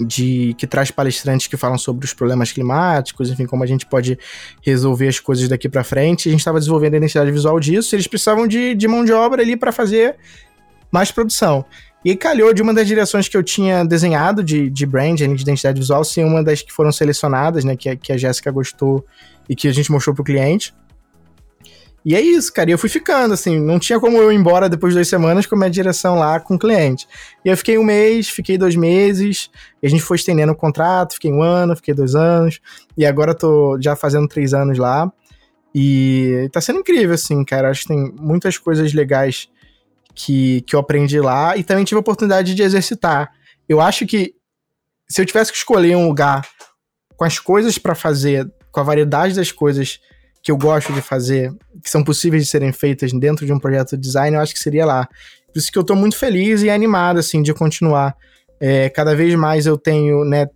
de que traz palestrantes que falam sobre os problemas climáticos, enfim, como a gente pode resolver as coisas daqui para frente. A gente estava desenvolvendo a identidade visual disso, eles precisavam de, de mão de obra ali para fazer mais produção. E calhou de uma das direções que eu tinha desenhado de, de brand, de identidade visual, ser uma das que foram selecionadas, né, que, que a Jéssica gostou e que a gente mostrou pro cliente. E é isso, cara. E eu fui ficando, assim, não tinha como eu ir embora depois de duas semanas com a minha direção lá com o cliente. E eu fiquei um mês, fiquei dois meses, e a gente foi estendendo o contrato, fiquei um ano, fiquei dois anos, e agora tô já fazendo três anos lá. E tá sendo incrível, assim, cara. Acho que tem muitas coisas legais que, que eu aprendi lá e também tive a oportunidade de exercitar. Eu acho que se eu tivesse que escolher um lugar com as coisas para fazer, com a variedade das coisas que eu gosto de fazer, que são possíveis de serem feitas dentro de um projeto de design, eu acho que seria lá. Por isso que eu estou muito feliz e animado, assim, de continuar. É, cada vez mais eu tenho, né,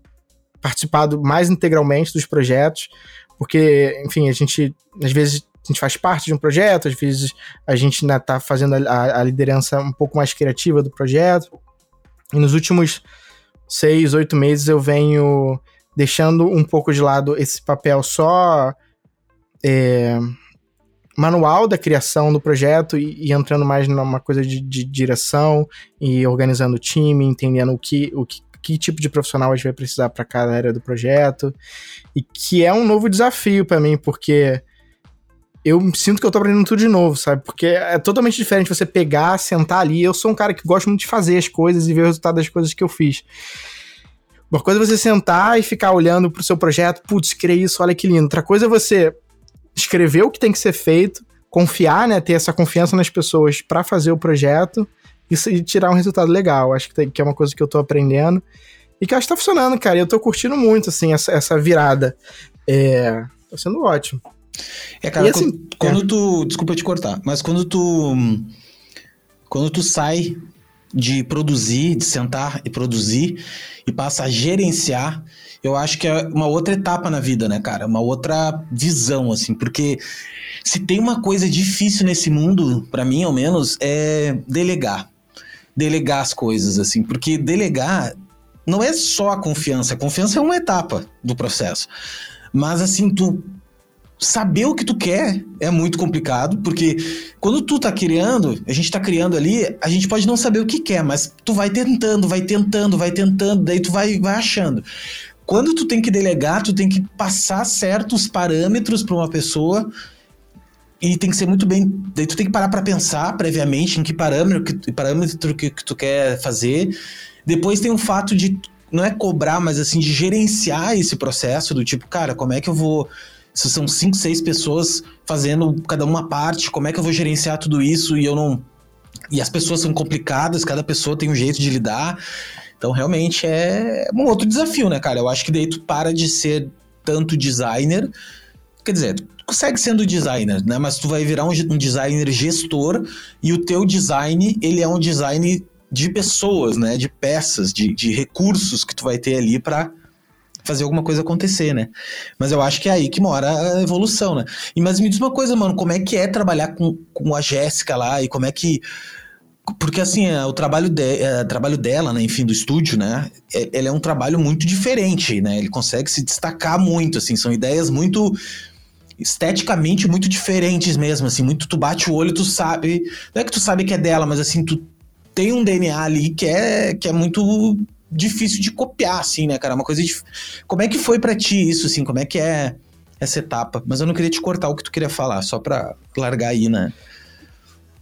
participado mais integralmente dos projetos, porque, enfim, a gente, às vezes, a gente faz parte de um projeto, às vezes a gente ainda está fazendo a, a, liderança um pouco mais criativa do projeto. E nos últimos seis, oito meses eu venho deixando um pouco de lado esse papel só é, manual da criação do projeto e, e entrando mais numa coisa de, de, direção e organizando o time, entendendo o que, o que, que tipo de profissional a gente vai precisar para cada área do projeto e que é um novo desafio para mim porque eu sinto que eu tô aprendendo tudo de novo, sabe? Porque é totalmente diferente você pegar, sentar ali. Eu sou um cara que gosta muito de fazer as coisas e ver o resultado das coisas que eu fiz. Uma coisa é você sentar e ficar olhando pro seu projeto, putz, criei isso, olha que lindo. Outra coisa é você escrever o que tem que ser feito, confiar, né, ter essa confiança nas pessoas para fazer o projeto e, tirar um resultado legal. Acho que, tem, que é uma coisa que eu tô aprendendo e que acho que tá funcionando, cara. E eu tô curtindo muito, assim, essa, essa virada. É, tá sendo ótimo. É, cara, e, assim, quando, quando é. tu. Desculpa te cortar, mas quando tu. Quando tu sai de produzir, de sentar e produzir e passa a gerenciar, eu acho que é uma outra etapa na vida, né, cara? Uma outra visão, assim, porque se tem uma coisa difícil nesse mundo, para mim ao menos, é delegar. Delegar as coisas, assim, porque delegar não é só a confiança, a confiança é uma etapa do processo. Mas assim, tu saber o que tu quer é muito complicado, porque quando tu tá criando, a gente tá criando ali, a gente pode não saber o que quer, mas tu vai tentando, vai tentando, vai tentando, daí tu vai, vai achando. Quando tu tem que delegar, tu tem que passar certos parâmetros para uma pessoa e tem que ser muito bem. Daí tu tem que parar para pensar previamente em que parâmetro, que parâmetro que, que tu quer fazer. Depois tem o fato de não é cobrar, mas assim, de gerenciar esse processo do tipo, cara, como é que eu vou. Se são cinco, seis pessoas fazendo cada uma parte, como é que eu vou gerenciar tudo isso e eu não. E as pessoas são complicadas, cada pessoa tem um jeito de lidar. Então, realmente é um outro desafio, né, cara? Eu acho que daí tu para de ser tanto designer. Quer dizer, tu consegue sendo designer, né? Mas tu vai virar um, um designer gestor e o teu design, ele é um design de pessoas, né? De peças, de, de recursos que tu vai ter ali para fazer alguma coisa acontecer, né? Mas eu acho que é aí que mora a evolução, né? E, mas me diz uma coisa, mano, como é que é trabalhar com, com a Jéssica lá e como é que porque assim, é, o trabalho, de, é, trabalho dela, né, enfim, do estúdio, né, é, ele é um trabalho muito diferente, né, ele consegue se destacar muito, assim, são ideias muito esteticamente muito diferentes mesmo, assim, muito tu bate o olho, tu sabe, não é que tu sabe que é dela, mas assim, tu tem um DNA ali que é, que é muito difícil de copiar, assim, né, cara, uma coisa de... Como é que foi para ti isso, assim, como é que é essa etapa? Mas eu não queria te cortar o que tu queria falar, só pra largar aí, né.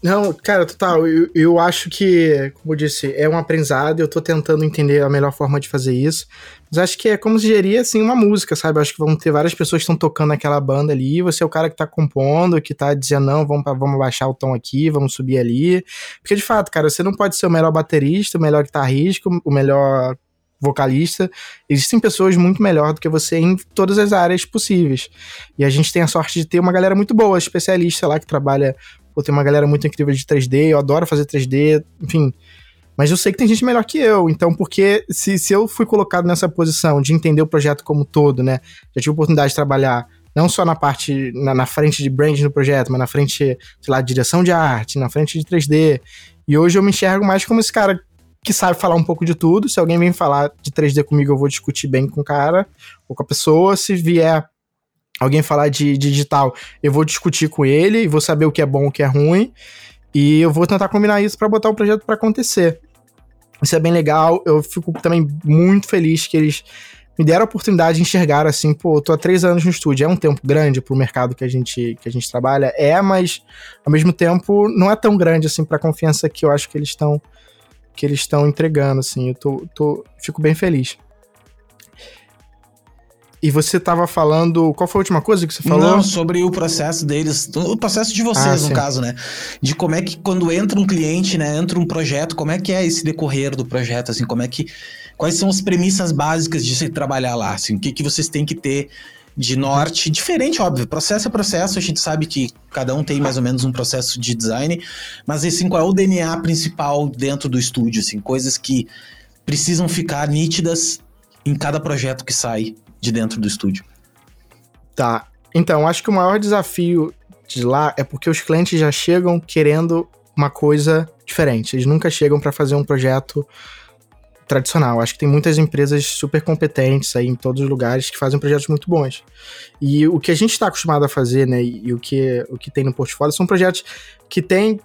Não, cara, total. Eu, eu acho que, como eu disse, é um aprendizado. Eu tô tentando entender a melhor forma de fazer isso. Mas acho que é como se gerir, assim, uma música, sabe? Acho que vão ter várias pessoas que estão tocando aquela banda ali. Você é o cara que tá compondo, que tá dizendo, não, vamos, vamos baixar o tom aqui, vamos subir ali. Porque, de fato, cara, você não pode ser o melhor baterista, o melhor guitarrista, o melhor vocalista. Existem pessoas muito melhor do que você em todas as áreas possíveis. E a gente tem a sorte de ter uma galera muito boa, especialista lá que trabalha Pô, tem uma galera muito incrível de 3D, eu adoro fazer 3D, enfim. Mas eu sei que tem gente melhor que eu, então porque se, se eu fui colocado nessa posição de entender o projeto como todo, né? Já tive a oportunidade de trabalhar não só na parte, na, na frente de brand no projeto, mas na frente, sei lá, de direção de arte, na frente de 3D. E hoje eu me enxergo mais como esse cara que sabe falar um pouco de tudo. Se alguém vem falar de 3D comigo, eu vou discutir bem com o cara ou com a pessoa. Se vier alguém falar de, de digital, eu vou discutir com ele, vou saber o que é bom, o que é ruim, e eu vou tentar combinar isso para botar o projeto para acontecer. Isso é bem legal, eu fico também muito feliz que eles me deram a oportunidade de enxergar assim, pô, eu tô há três anos no estúdio, é um tempo grande pro mercado que a gente, que a gente trabalha, é, mas ao mesmo tempo não é tão grande assim pra confiança que eu acho que eles estão que eles estão entregando, assim, eu tô, tô, fico bem feliz. E você estava falando. Qual foi a última coisa que você falou? Não, sobre o processo deles, o processo de vocês, ah, no caso, né? De como é que quando entra um cliente, né, entra um projeto, como é que é esse decorrer do projeto, assim, como é que. Quais são as premissas básicas de se trabalhar lá? Assim, o que, que vocês têm que ter de norte? Diferente, óbvio. Processo é processo, a gente sabe que cada um tem mais ou menos um processo de design, mas assim, qual é o DNA principal dentro do estúdio? Assim, coisas que precisam ficar nítidas em cada projeto que sai de dentro do estúdio. Tá. Então, acho que o maior desafio de lá é porque os clientes já chegam querendo uma coisa diferente. Eles nunca chegam para fazer um projeto tradicional. Acho que tem muitas empresas super competentes aí em todos os lugares que fazem projetos muito bons. E o que a gente está acostumado a fazer, né, e o que, o que tem no portfólio são projetos que têm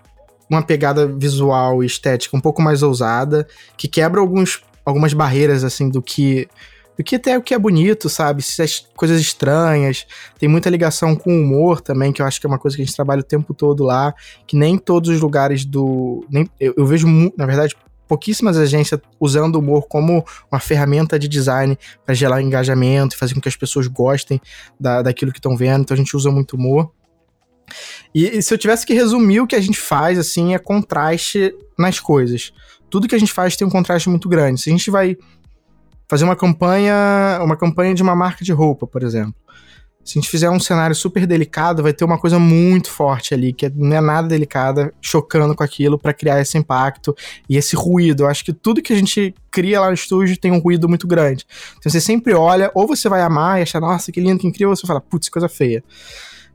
uma pegada visual e estética um pouco mais ousada, que quebra alguns, algumas barreiras, assim, do que do que até o que é bonito, sabe? Essas coisas estranhas. Tem muita ligação com o humor também, que eu acho que é uma coisa que a gente trabalha o tempo todo lá, que nem todos os lugares do. Nem, eu, eu vejo, na verdade, pouquíssimas agências usando o humor como uma ferramenta de design para gerar engajamento e fazer com que as pessoas gostem da, daquilo que estão vendo. Então a gente usa muito humor. E, e, se eu tivesse que resumir o que a gente faz, assim, é contraste nas coisas. Tudo que a gente faz tem um contraste muito grande. Se a gente vai fazer uma campanha, uma campanha de uma marca de roupa, por exemplo. Se a gente fizer um cenário super delicado, vai ter uma coisa muito forte ali, que não é nada delicada, chocando com aquilo para criar esse impacto e esse ruído. Eu acho que tudo que a gente cria lá no estúdio tem um ruído muito grande. Então você sempre olha, ou você vai amar e achar, nossa, que lindo, que incrível, ou você fala, putz, coisa feia.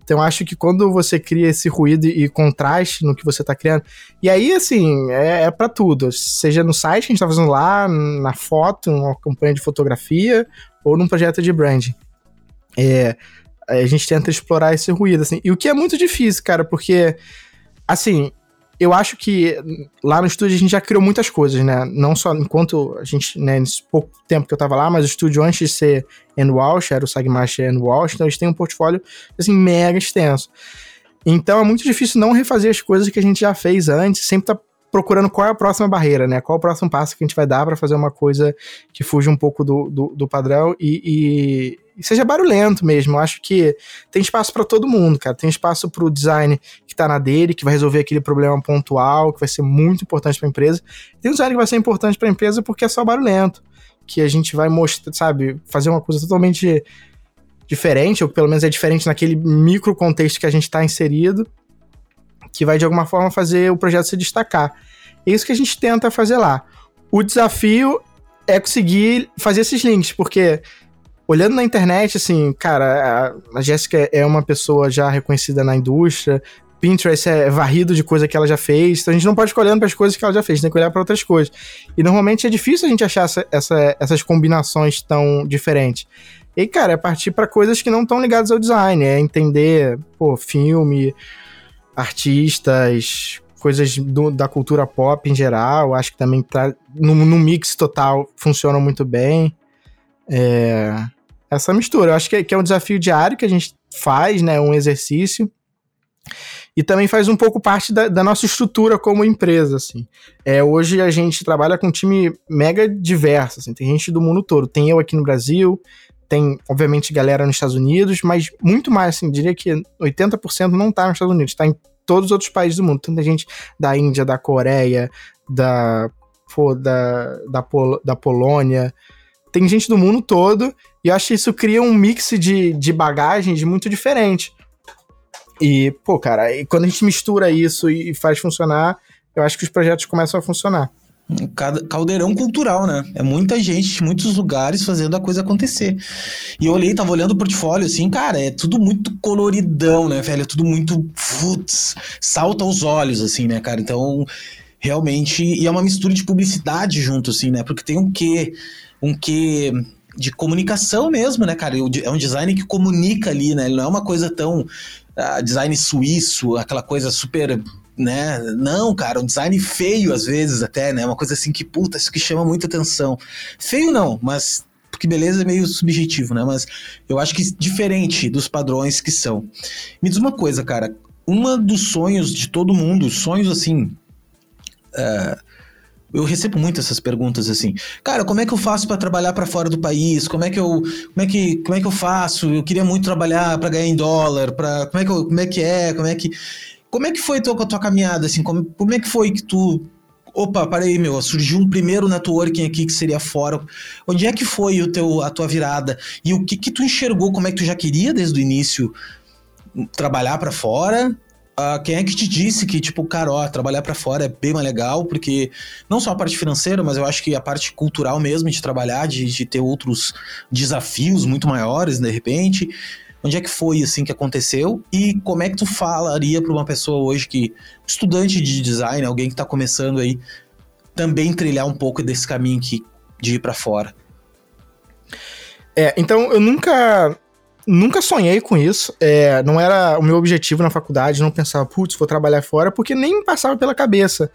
Então acho que quando você cria esse ruído e contraste no que você está criando, e aí assim, é, é para tudo, seja no site que a gente tá fazendo lá, na foto, numa campanha de fotografia ou num projeto de branding. É, a gente tenta explorar esse ruído, assim. E o que é muito difícil, cara, porque, assim, eu acho que lá no estúdio a gente já criou muitas coisas, né? Não só enquanto a gente, né, nesse pouco tempo que eu tava lá, mas o estúdio antes de ser Walsh, era o Sagmaster Walsh, então eles têm um portfólio, assim, mega extenso. Então é muito difícil não refazer as coisas que a gente já fez antes, sempre tá procurando qual é a próxima barreira, né? Qual é o próximo passo que a gente vai dar para fazer uma coisa que fuja um pouco do, do, do padrão e, e, seja barulhento mesmo. Eu acho que tem espaço para todo mundo, cara. Tem espaço para o design que tá na dele, que vai resolver aquele problema pontual, que vai ser muito importante para a empresa. Tem um design que vai ser importante para a empresa porque é só barulhento, que a gente vai mostrar, sabe, fazer uma coisa totalmente diferente, ou pelo menos é diferente naquele micro contexto que a gente está inserido que vai de alguma forma fazer o projeto se destacar. É isso que a gente tenta fazer lá. O desafio é conseguir fazer esses links, porque olhando na internet, assim, cara, a, Jéssica é uma pessoa já reconhecida na indústria, Pinterest é varrido de coisa que ela já fez, então a gente não pode ficar olhando para as coisas que ela já fez, tem que olhar para outras coisas. E normalmente é difícil a gente achar essa, essa, essas combinações tão diferentes. E, cara, é partir para coisas que não estão ligadas ao design, é entender, pô, filme, artistas, coisas do, da cultura pop em geral, acho que também tá, no, no mix total funcionam muito bem. É, essa mistura, eu acho que é, que é um desafio diário que a gente faz, né, um exercício, e também faz um pouco parte da, da, nossa estrutura como empresa, assim. É, hoje a gente trabalha com um time mega diverso, assim, tem gente do mundo todo. Tem eu aqui no Brasil, tem, obviamente, galera nos Estados Unidos, mas muito mais, assim, diria que 80% não tá nos Estados Unidos, está em todos os outros países do mundo. Tanta gente da Índia, da Coreia, da, pô, da, da, Pol da Polônia. Tem gente do mundo todo, e eu acho que isso cria um mix de, de bagagens muito diferente. E, pô, cara, e quando a gente mistura isso e faz funcionar, eu acho que os projetos começam a funcionar caldeirão cultural, né? É muita gente, muitos lugares fazendo a coisa acontecer. E eu olhei, tava olhando o portfólio assim, cara, é tudo muito coloridão, né, velho? É tudo muito. Putz, salta aos olhos, assim, né, cara? Então, realmente. E é uma mistura de publicidade junto, assim, né? Porque tem um quê. Um quê de comunicação mesmo, né, cara? É um design que comunica ali, né? Ele não é uma coisa tão. Uh, design suíço, aquela coisa super né? Não, cara, um design feio às vezes até, né? Uma coisa assim que, puta, isso que chama muita atenção. Feio não, mas porque beleza é meio subjetivo, né? Mas eu acho que diferente dos padrões que são. Me diz uma coisa, cara. Uma dos sonhos de todo mundo, sonhos assim. Uh, eu recebo muito essas perguntas assim. Cara, como é que eu faço para trabalhar para fora do país? Como é que eu, como é que, como é que eu faço? Eu queria muito trabalhar para ganhar em dólar, para como é que eu, como é que é? Como é que como é que foi a tua, a tua caminhada, assim? Como, como é que foi que tu opa, parei, meu, surgiu um primeiro networking aqui que seria fora. Onde é que foi o teu, a tua virada? E o que que tu enxergou? Como é que tu já queria desde o início trabalhar para fora? Uh, quem é que te disse que, tipo, cara, ó, trabalhar para fora é bem mais legal, porque não só a parte financeira, mas eu acho que a parte cultural mesmo de trabalhar, de, de ter outros desafios muito maiores, de repente. Onde é que foi assim que aconteceu e como é que tu falaria para uma pessoa hoje que estudante de design, alguém que está começando aí, também trilhar um pouco desse caminho aqui de ir para fora? É, então eu nunca nunca sonhei com isso. É, não era o meu objetivo na faculdade, não pensava, putz, vou trabalhar fora, porque nem me passava pela cabeça.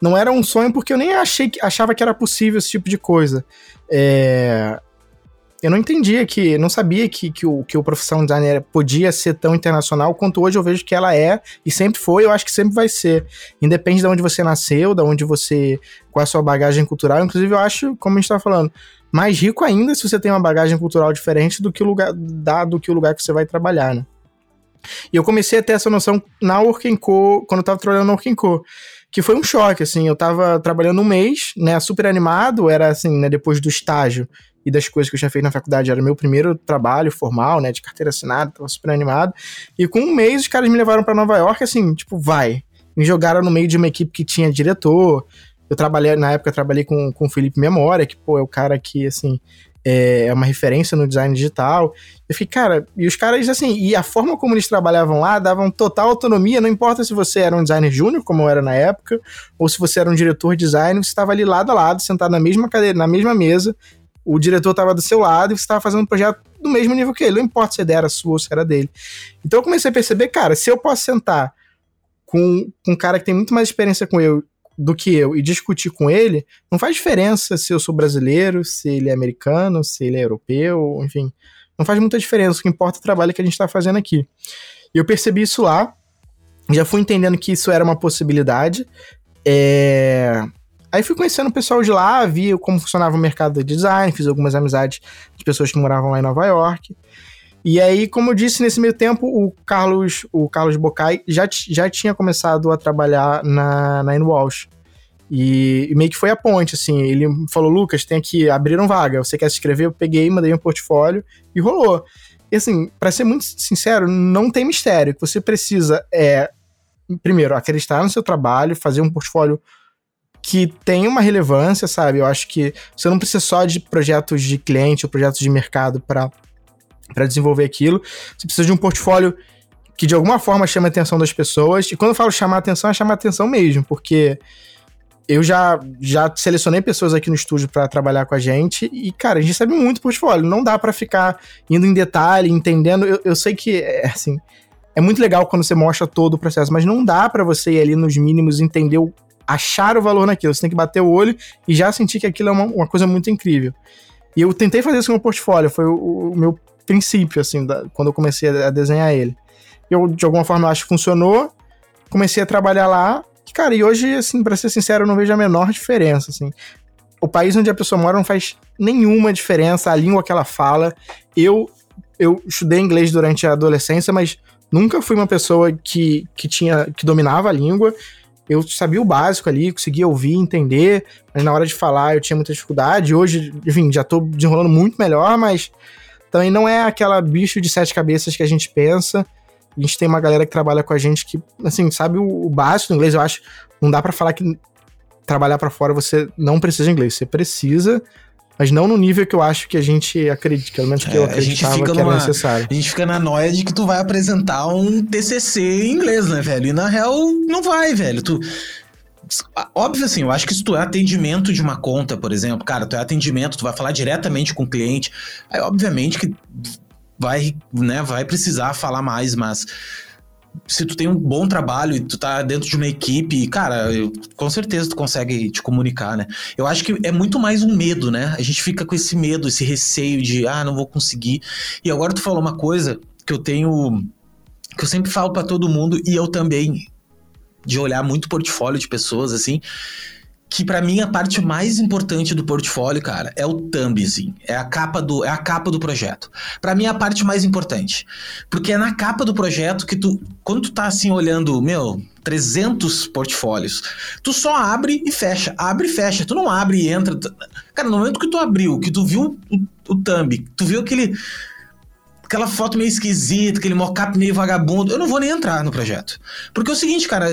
Não era um sonho porque eu nem achei, achava que era possível esse tipo de coisa. É, eu não entendia que, não sabia que, que, o, que o profissão designer podia ser tão internacional quanto hoje eu vejo que ela é e sempre foi, eu acho que sempre vai ser. Independe de onde você nasceu, de onde você, qual é a sua bagagem cultural. Inclusive, eu acho, como a gente estava falando, mais rico ainda se você tem uma bagagem cultural diferente do que o lugar, dado que o lugar que você vai trabalhar, né? E eu comecei a ter essa noção na Working Co, quando eu tava trabalhando na Working Co, que foi um choque, assim, eu tava trabalhando um mês, né, super animado, era assim, né, depois do estágio, e das coisas que eu tinha feito na faculdade. Era meu primeiro trabalho formal, né, de carteira assinada, tava super animado. E com um mês os caras me levaram para Nova York, assim, tipo, vai. Me jogaram no meio de uma equipe que tinha diretor. Eu trabalhei, na época, trabalhei com, com o Felipe Memória, que, pô, é o cara que, assim, é, é uma referência no design digital. Eu fiquei, cara, e os caras, assim, e a forma como eles trabalhavam lá davam total autonomia, não importa se você era um designer júnior, como eu era na época, ou se você era um diretor de design, você estava ali lado a lado, sentado na mesma cadeira, na mesma mesa, o diretor estava do seu lado e você estava fazendo um projeto do mesmo nível que ele, não importa se era sua ou se era dele. Então eu comecei a perceber, cara, se eu posso sentar com, com um cara que tem muito mais experiência com eu do que eu e discutir com ele, não faz diferença se eu sou brasileiro, se ele é americano, se ele é europeu, enfim, não faz muita diferença. O que importa é o trabalho que a gente está fazendo aqui. E eu percebi isso lá, já fui entendendo que isso era uma possibilidade. É... Aí fui conhecendo o pessoal de lá, vi como funcionava o mercado de design, fiz algumas amizades de pessoas que moravam lá em Nova York. E aí, como eu disse, nesse meio tempo, o Carlos, o Carlos Bocai já, já tinha começado a trabalhar na, na. E, e, meio que foi a ponte, assim. Ele falou, Lucas, tem que abrir um vaga. Você quer se inscrever? Eu peguei, mandei um portfólio e rolou. E assim, para ser muito sincero, não tem mistério. O que você precisa é, primeiro, acreditar no seu trabalho, fazer um portfólio que tem uma relevância, sabe? Eu acho que você não precisa só de projetos de cliente ou projetos de mercado para desenvolver aquilo. Você precisa de um portfólio que de alguma forma chame a atenção das pessoas. E quando eu falo chamar a atenção, é chamar a atenção mesmo, porque eu já, já selecionei pessoas aqui no estúdio para trabalhar com a gente e, cara, a gente recebe muito portfólio. Não dá para ficar indo em detalhe, entendendo. Eu, eu sei que, é, assim, é muito legal quando você mostra todo o processo, mas não dá para você ir ali nos mínimos entender, achar o valor naquilo. Você tem que bater o olho e já sentir que aquilo é uma, uma coisa muito incrível. E eu tentei fazer isso com o meu portfólio, foi o, o meu princípio, assim, da, quando eu comecei a, desenhar ele. Eu, de alguma forma, acho que funcionou. Comecei a trabalhar lá cara, e hoje, assim, pra ser sincero, eu não vejo a menor diferença, assim. O país onde a pessoa mora não faz nenhuma diferença, a língua que ela fala. Eu, eu estudei inglês durante a adolescência, mas nunca fui uma pessoa que, que tinha que dominava a língua. Eu sabia o básico ali, conseguia ouvir, entender, mas na hora de falar eu tinha muita dificuldade. Hoje, enfim, já tô desenrolando muito melhor, mas também não é aquela bicho de sete cabeças que a gente pensa. A gente tem uma galera que trabalha com a gente que, assim, sabe o, o básico do inglês. Eu acho, não dá para falar que trabalhar para fora você não precisa de inglês. Você precisa, mas não no nível que eu acho que a gente acredita, pelo menos que é, eu acreditava que numa, era necessário. A gente fica na noia de que tu vai apresentar um TCC em inglês, né, velho? E na real, não vai, velho. Tu... Óbvio assim, eu acho que se tu é atendimento de uma conta, por exemplo, cara, tu é atendimento, tu vai falar diretamente com o cliente, aí obviamente que vai, né, vai precisar falar mais, mas se tu tem um bom trabalho e tu tá dentro de uma equipe, cara, eu, com certeza tu consegue te comunicar, né? Eu acho que é muito mais um medo, né? A gente fica com esse medo, esse receio de, ah, não vou conseguir. E agora tu falou uma coisa que eu tenho que eu sempre falo para todo mundo e eu também de olhar muito portfólio de pessoas assim, que para mim a parte mais importante do portfólio, cara, é o thumb, assim. É a capa do, é a capa do projeto. Para mim é a parte mais importante. Porque é na capa do projeto que tu, quando tu tá assim olhando, meu, 300 portfólios, tu só abre e fecha, abre e fecha. Tu não abre e entra. Cara, no momento que tu abriu, que tu viu o, o thumb, tu viu aquele aquela foto meio esquisita, aquele mockup meio vagabundo, eu não vou nem entrar no projeto. Porque é o seguinte, cara,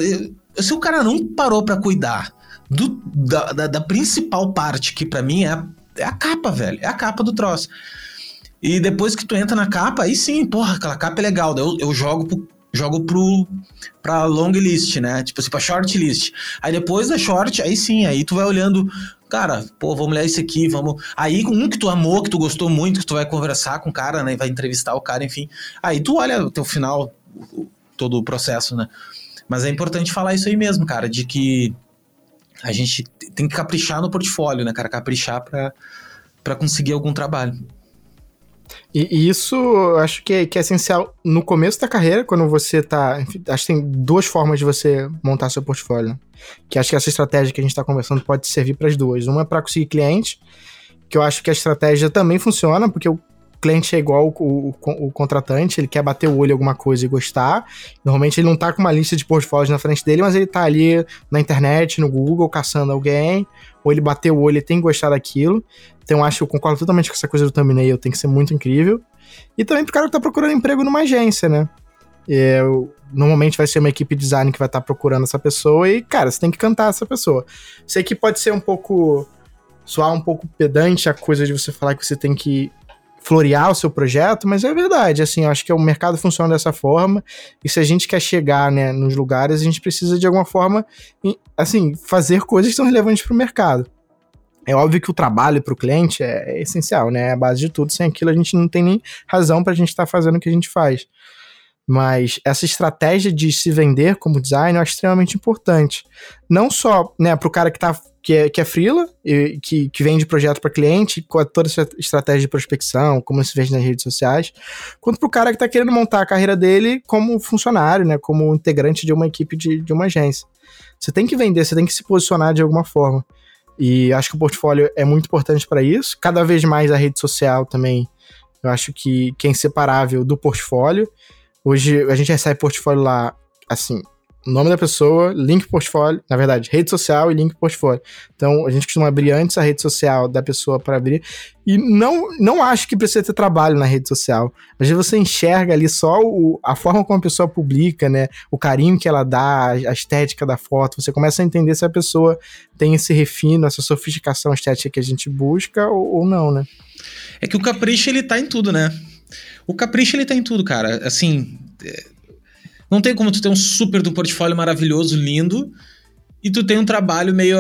se o cara não parou para cuidar do, da, da, da, principal parte, que para mim é a, é a capa, velho. É a capa do troço. E depois que tu entra na capa, aí sim, porra, aquela capa é legal. Eu, eu jogo pro, jogo pro, pra long list, né? Tipo assim, pra short list. Aí depois da short, aí sim, aí tu vai olhando, cara, pô, vamos ler isso aqui, vamos. Aí um que tu amou, que tu gostou muito, que tu vai conversar com o cara, né? Vai entrevistar o cara, enfim. Aí tu olha o teu final, todo o processo, né? Mas é importante falar isso aí mesmo, cara, de que a gente tem que caprichar no portfólio, né, cara? Caprichar para conseguir algum trabalho. E, isso acho que é, que é essencial no começo da carreira, quando você tá. Enfim, acho que tem duas formas de você montar seu portfólio. Que acho que essa estratégia que a gente está conversando pode servir para as duas. Uma é para conseguir clientes, que eu acho que a estratégia também funciona, porque o cliente é igual o, o, o, contratante, ele quer bater o olho em alguma coisa e gostar. Normalmente ele não tá com uma lista de portfólios na frente dele, mas ele tá ali na internet, no Google, caçando alguém, ou ele bateu o olho e tem que gostar daquilo. Então eu acho que eu concordo totalmente com essa coisa do thumbnail, tem que ser muito incrível. E também pro cara que tá procurando emprego numa agência, né? É, normalmente vai ser uma equipe de design que vai estar tá procurando essa pessoa e, cara, você tem que cantar essa pessoa. Sei que pode ser um pouco soar um pouco pedante a coisa de você falar que você tem que florear o seu projeto, mas é verdade, assim, eu acho que o mercado funciona dessa forma, e se a gente quer chegar, né, nos lugares, a gente precisa de alguma forma, assim, fazer coisas que são relevantes para o mercado. É óbvio que o trabalho para o cliente é, é, essencial, né, é a base de tudo, sem aquilo a gente não tem nem razão para a gente estar tá fazendo o que a gente faz. Mas essa estratégia de se vender como designer é extremamente importante. Não só né, para o cara que, tá, que, é, que é freela, e, que, que vende projeto para cliente, com toda essa estratégia de prospecção, como se vende nas redes sociais, quanto para o cara que está querendo montar a carreira dele como funcionário, né, como integrante de uma equipe de, de uma agência. Você tem que vender, você tem que se posicionar de alguma forma. E acho que o portfólio é muito importante para isso. Cada vez mais a rede social também, eu acho que, que é inseparável do portfólio. Hoje a gente recebe portfólio lá, assim, nome da pessoa, link portfólio, na verdade, rede social e link portfólio. Então, a gente costuma abrir antes a rede social da pessoa para abrir. E não, não acho que precisa ter trabalho na rede social. Às vezes você enxerga ali só o, a forma como a pessoa publica, né? O carinho que ela dá, a estética da foto. Você começa a entender se a pessoa tem esse refino, essa sofisticação estética que a gente busca ou, ou não, né? É que o capricho, ele tá em tudo, né? O capricho ele tá em tudo, cara. Assim, é, não tem como tu ter um super do portfólio maravilhoso, lindo, e tu tem um trabalho meio,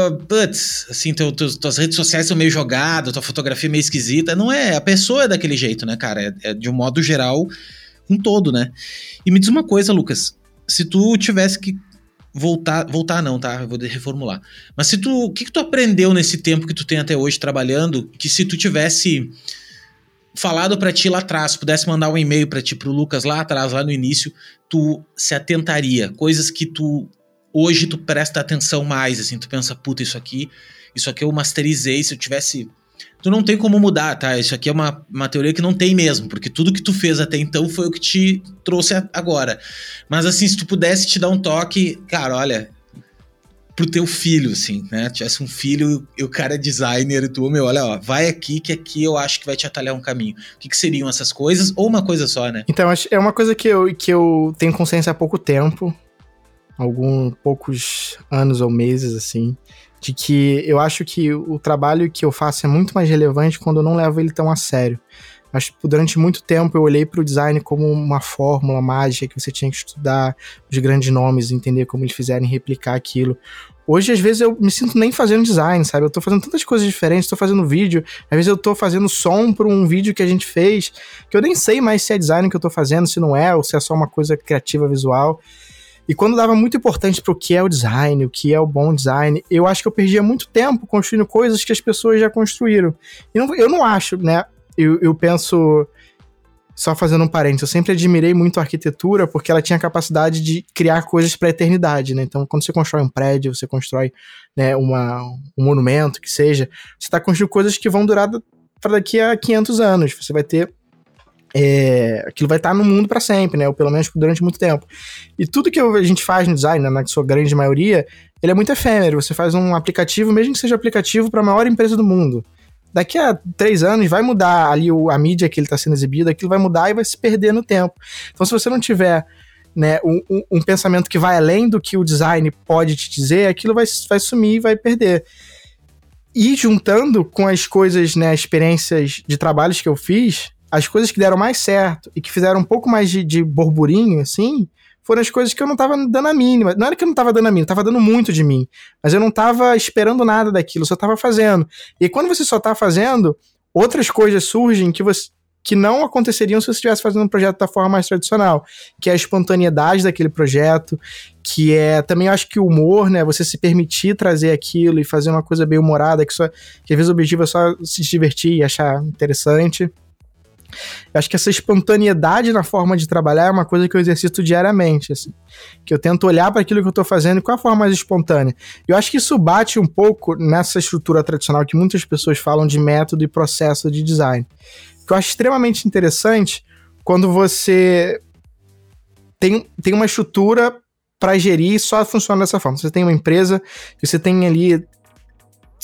assim, teu, tuas redes sociais são meio jogadas, tua fotografia meio esquisita. Não é, a pessoa é daquele jeito, né, cara? É, é de um modo geral, um todo, né? E me diz uma coisa, Lucas, se tu tivesse que voltar, voltar não, tá? Eu vou reformular. Mas se tu, o que que tu aprendeu nesse tempo que tu tem até hoje trabalhando, que se tu tivesse falado para ti lá atrás, pudesse mandar um e-mail para ti pro Lucas lá atrás, lá no início, tu se atentaria, coisas que tu hoje tu presta atenção mais, assim, tu pensa, puta, isso aqui, isso aqui eu masterizei, se eu tivesse tu não tem como mudar, tá? Isso aqui é uma, uma teoria que não tem mesmo, porque tudo que tu fez até então foi o que te trouxe agora. Mas assim, se tu pudesse te dar um toque, cara, olha, pro teu filho, assim, né? Tivesse um filho e o cara é designer e tu, meu, olha, ó, vai aqui que aqui eu acho que vai te atalhar um caminho. O que, que seriam essas coisas? Ou uma coisa só, né? Então, é uma coisa que eu, que eu tenho consciência há pouco tempo, alguns poucos anos ou meses, assim, de que eu acho que o trabalho que eu faço é muito mais relevante quando eu não levo ele tão a sério. Acho que durante muito tempo eu olhei para o design como uma fórmula mágica que você tinha que estudar os grandes nomes, entender como eles fizerem replicar aquilo. Hoje, às vezes, eu me sinto nem fazendo design, sabe? Eu tô fazendo tantas coisas diferentes, tô fazendo vídeo, às vezes eu tô fazendo som para um vídeo que a gente fez, que eu nem sei mais se é design que eu tô fazendo, se não é, ou se é só uma coisa criativa visual. E quando dava muito importante para o que é o design, o que é o bom design, eu acho que eu perdia muito tempo construindo coisas que as pessoas já construíram. E não, eu não acho, né? Eu, eu penso. Só fazendo um parênteses, eu sempre admirei muito a arquitetura porque ela tinha a capacidade de criar coisas para a eternidade, né? Então, quando você constrói um prédio, você constrói né, uma, um monumento, que seja, você está construindo coisas que vão durar para daqui a 500 anos. Você vai ter é, aquilo vai estar tá no mundo para sempre, né? Ou pelo menos durante muito tempo. E tudo que a gente faz no design, né, na sua grande maioria, ele é muito efêmero. Você faz um aplicativo, mesmo que seja aplicativo para a maior empresa do mundo daqui a três anos vai mudar ali o, a mídia que ele está sendo exibido, aquilo vai mudar e vai se perder no tempo. Então, se você não tiver né, um, um, um, pensamento que vai além do que o design pode te dizer, aquilo vai, vai sumir e vai perder. E juntando com as coisas, né, experiências de trabalhos que eu fiz, as coisas que deram mais certo e que fizeram um pouco mais de, de burburinho, assim, foram as coisas que eu não tava dando a mínima. Não era que eu não tava dando a mínima, tava dando muito de mim. Mas eu não tava esperando nada daquilo, só tava fazendo. E quando você só tá fazendo, outras coisas surgem que você que não aconteceriam se você estivesse fazendo um projeto da forma mais tradicional, que é a espontaneidade daquele projeto, que é também acho que o humor, né, você se permitir trazer aquilo e fazer uma coisa bem humorada, que, só, que às vezes o objetivo é só se divertir e achar interessante. Eu acho que essa espontaneidade na forma de trabalhar é uma coisa que eu exercito diariamente, assim. Que eu tento olhar para aquilo que eu estou fazendo com a forma mais espontânea. Eu acho que isso bate um pouco nessa estrutura tradicional que muitas pessoas falam de método e processo de design. Que eu acho extremamente interessante quando você tem, tem uma estrutura para gerir e só funciona dessa forma. Você tem uma empresa, você tem ali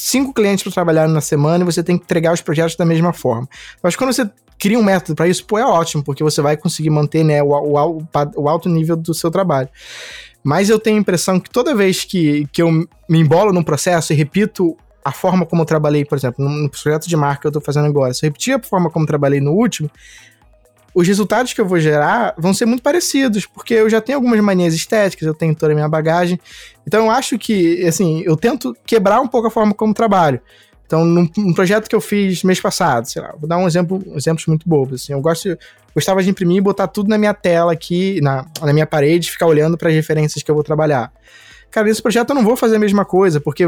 cinco clientes para trabalhar na semana e você tem que entregar os projetos da mesma forma. Mas quando você cria um método para isso, pô, é ótimo, porque você vai conseguir manter né, o, o, o, alto nível do seu trabalho. Mas eu tenho a impressão que toda vez que, que eu me embolo num processo e repito a forma como eu trabalhei, por exemplo, no, projeto de marca que eu estou fazendo agora, se eu repetir a forma como eu trabalhei no último, os resultados que eu vou gerar vão ser muito parecidos, porque eu já tenho algumas manias estéticas, eu tenho toda a minha bagagem. Então eu acho que, assim, eu tento quebrar um pouco a forma como trabalho. Então, num, num, projeto que eu fiz mês passado, sei lá, vou dar um exemplo, exemplos muito bobos. Assim, eu gosto, gostava de imprimir e botar tudo na minha tela aqui, na, na minha parede, ficar olhando para as referências que eu vou trabalhar. Cara, nesse projeto eu não vou fazer a mesma coisa, porque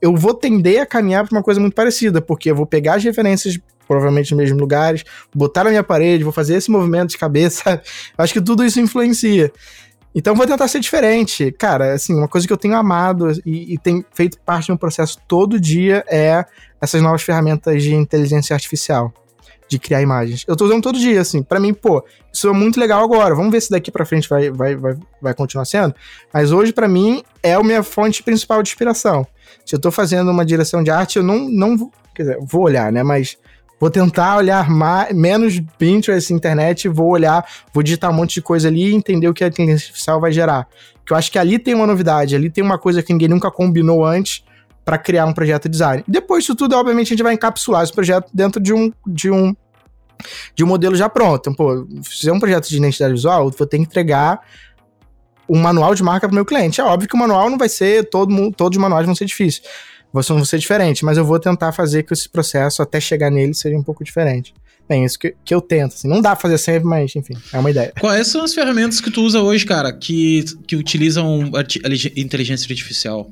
eu vou tender a caminhar para uma coisa muito parecida, porque eu vou pegar as referências provavelmente nos mesmos lugares, botar na minha parede, vou fazer esse movimento de cabeça. Acho que tudo isso influencia. Então vou tentar ser diferente. Cara, assim, uma coisa que eu tenho amado e, e tem feito parte do meu processo todo dia é essas novas ferramentas de inteligência artificial. De criar imagens. Eu tô usando todo dia, assim. para mim, pô, isso é muito legal agora. Vamos ver se daqui para frente vai, vai, vai, vai continuar sendo. Mas hoje, para mim, é a minha fonte principal de inspiração. Se eu tô fazendo uma direção de arte, eu não, não quer dizer, vou olhar, né? Mas Vou tentar olhar mais, menos Pinterest, internet, vou olhar, vou digitar um monte de coisa ali e entender o que a inteligência artificial vai gerar. Porque eu acho que ali tem uma novidade, ali tem uma coisa que ninguém nunca combinou antes para criar um projeto de design. Depois disso tudo, obviamente, a gente vai encapsular esse projeto dentro de um, de um, de um modelo já pronto. Então, pô, fizer um projeto de identidade visual, vou ter que entregar um manual de marca para o meu cliente. É óbvio que o manual não vai ser, todo, todos os manuais vão ser difíceis você não vai ser diferente, mas eu vou tentar fazer que esse processo, até chegar nele, seja um pouco diferente. Bem, isso que, que eu tento, assim, não dá pra fazer sempre, mas enfim, é uma ideia. Quais são as ferramentas que tu usa hoje, cara, que, que utilizam inteligência artificial?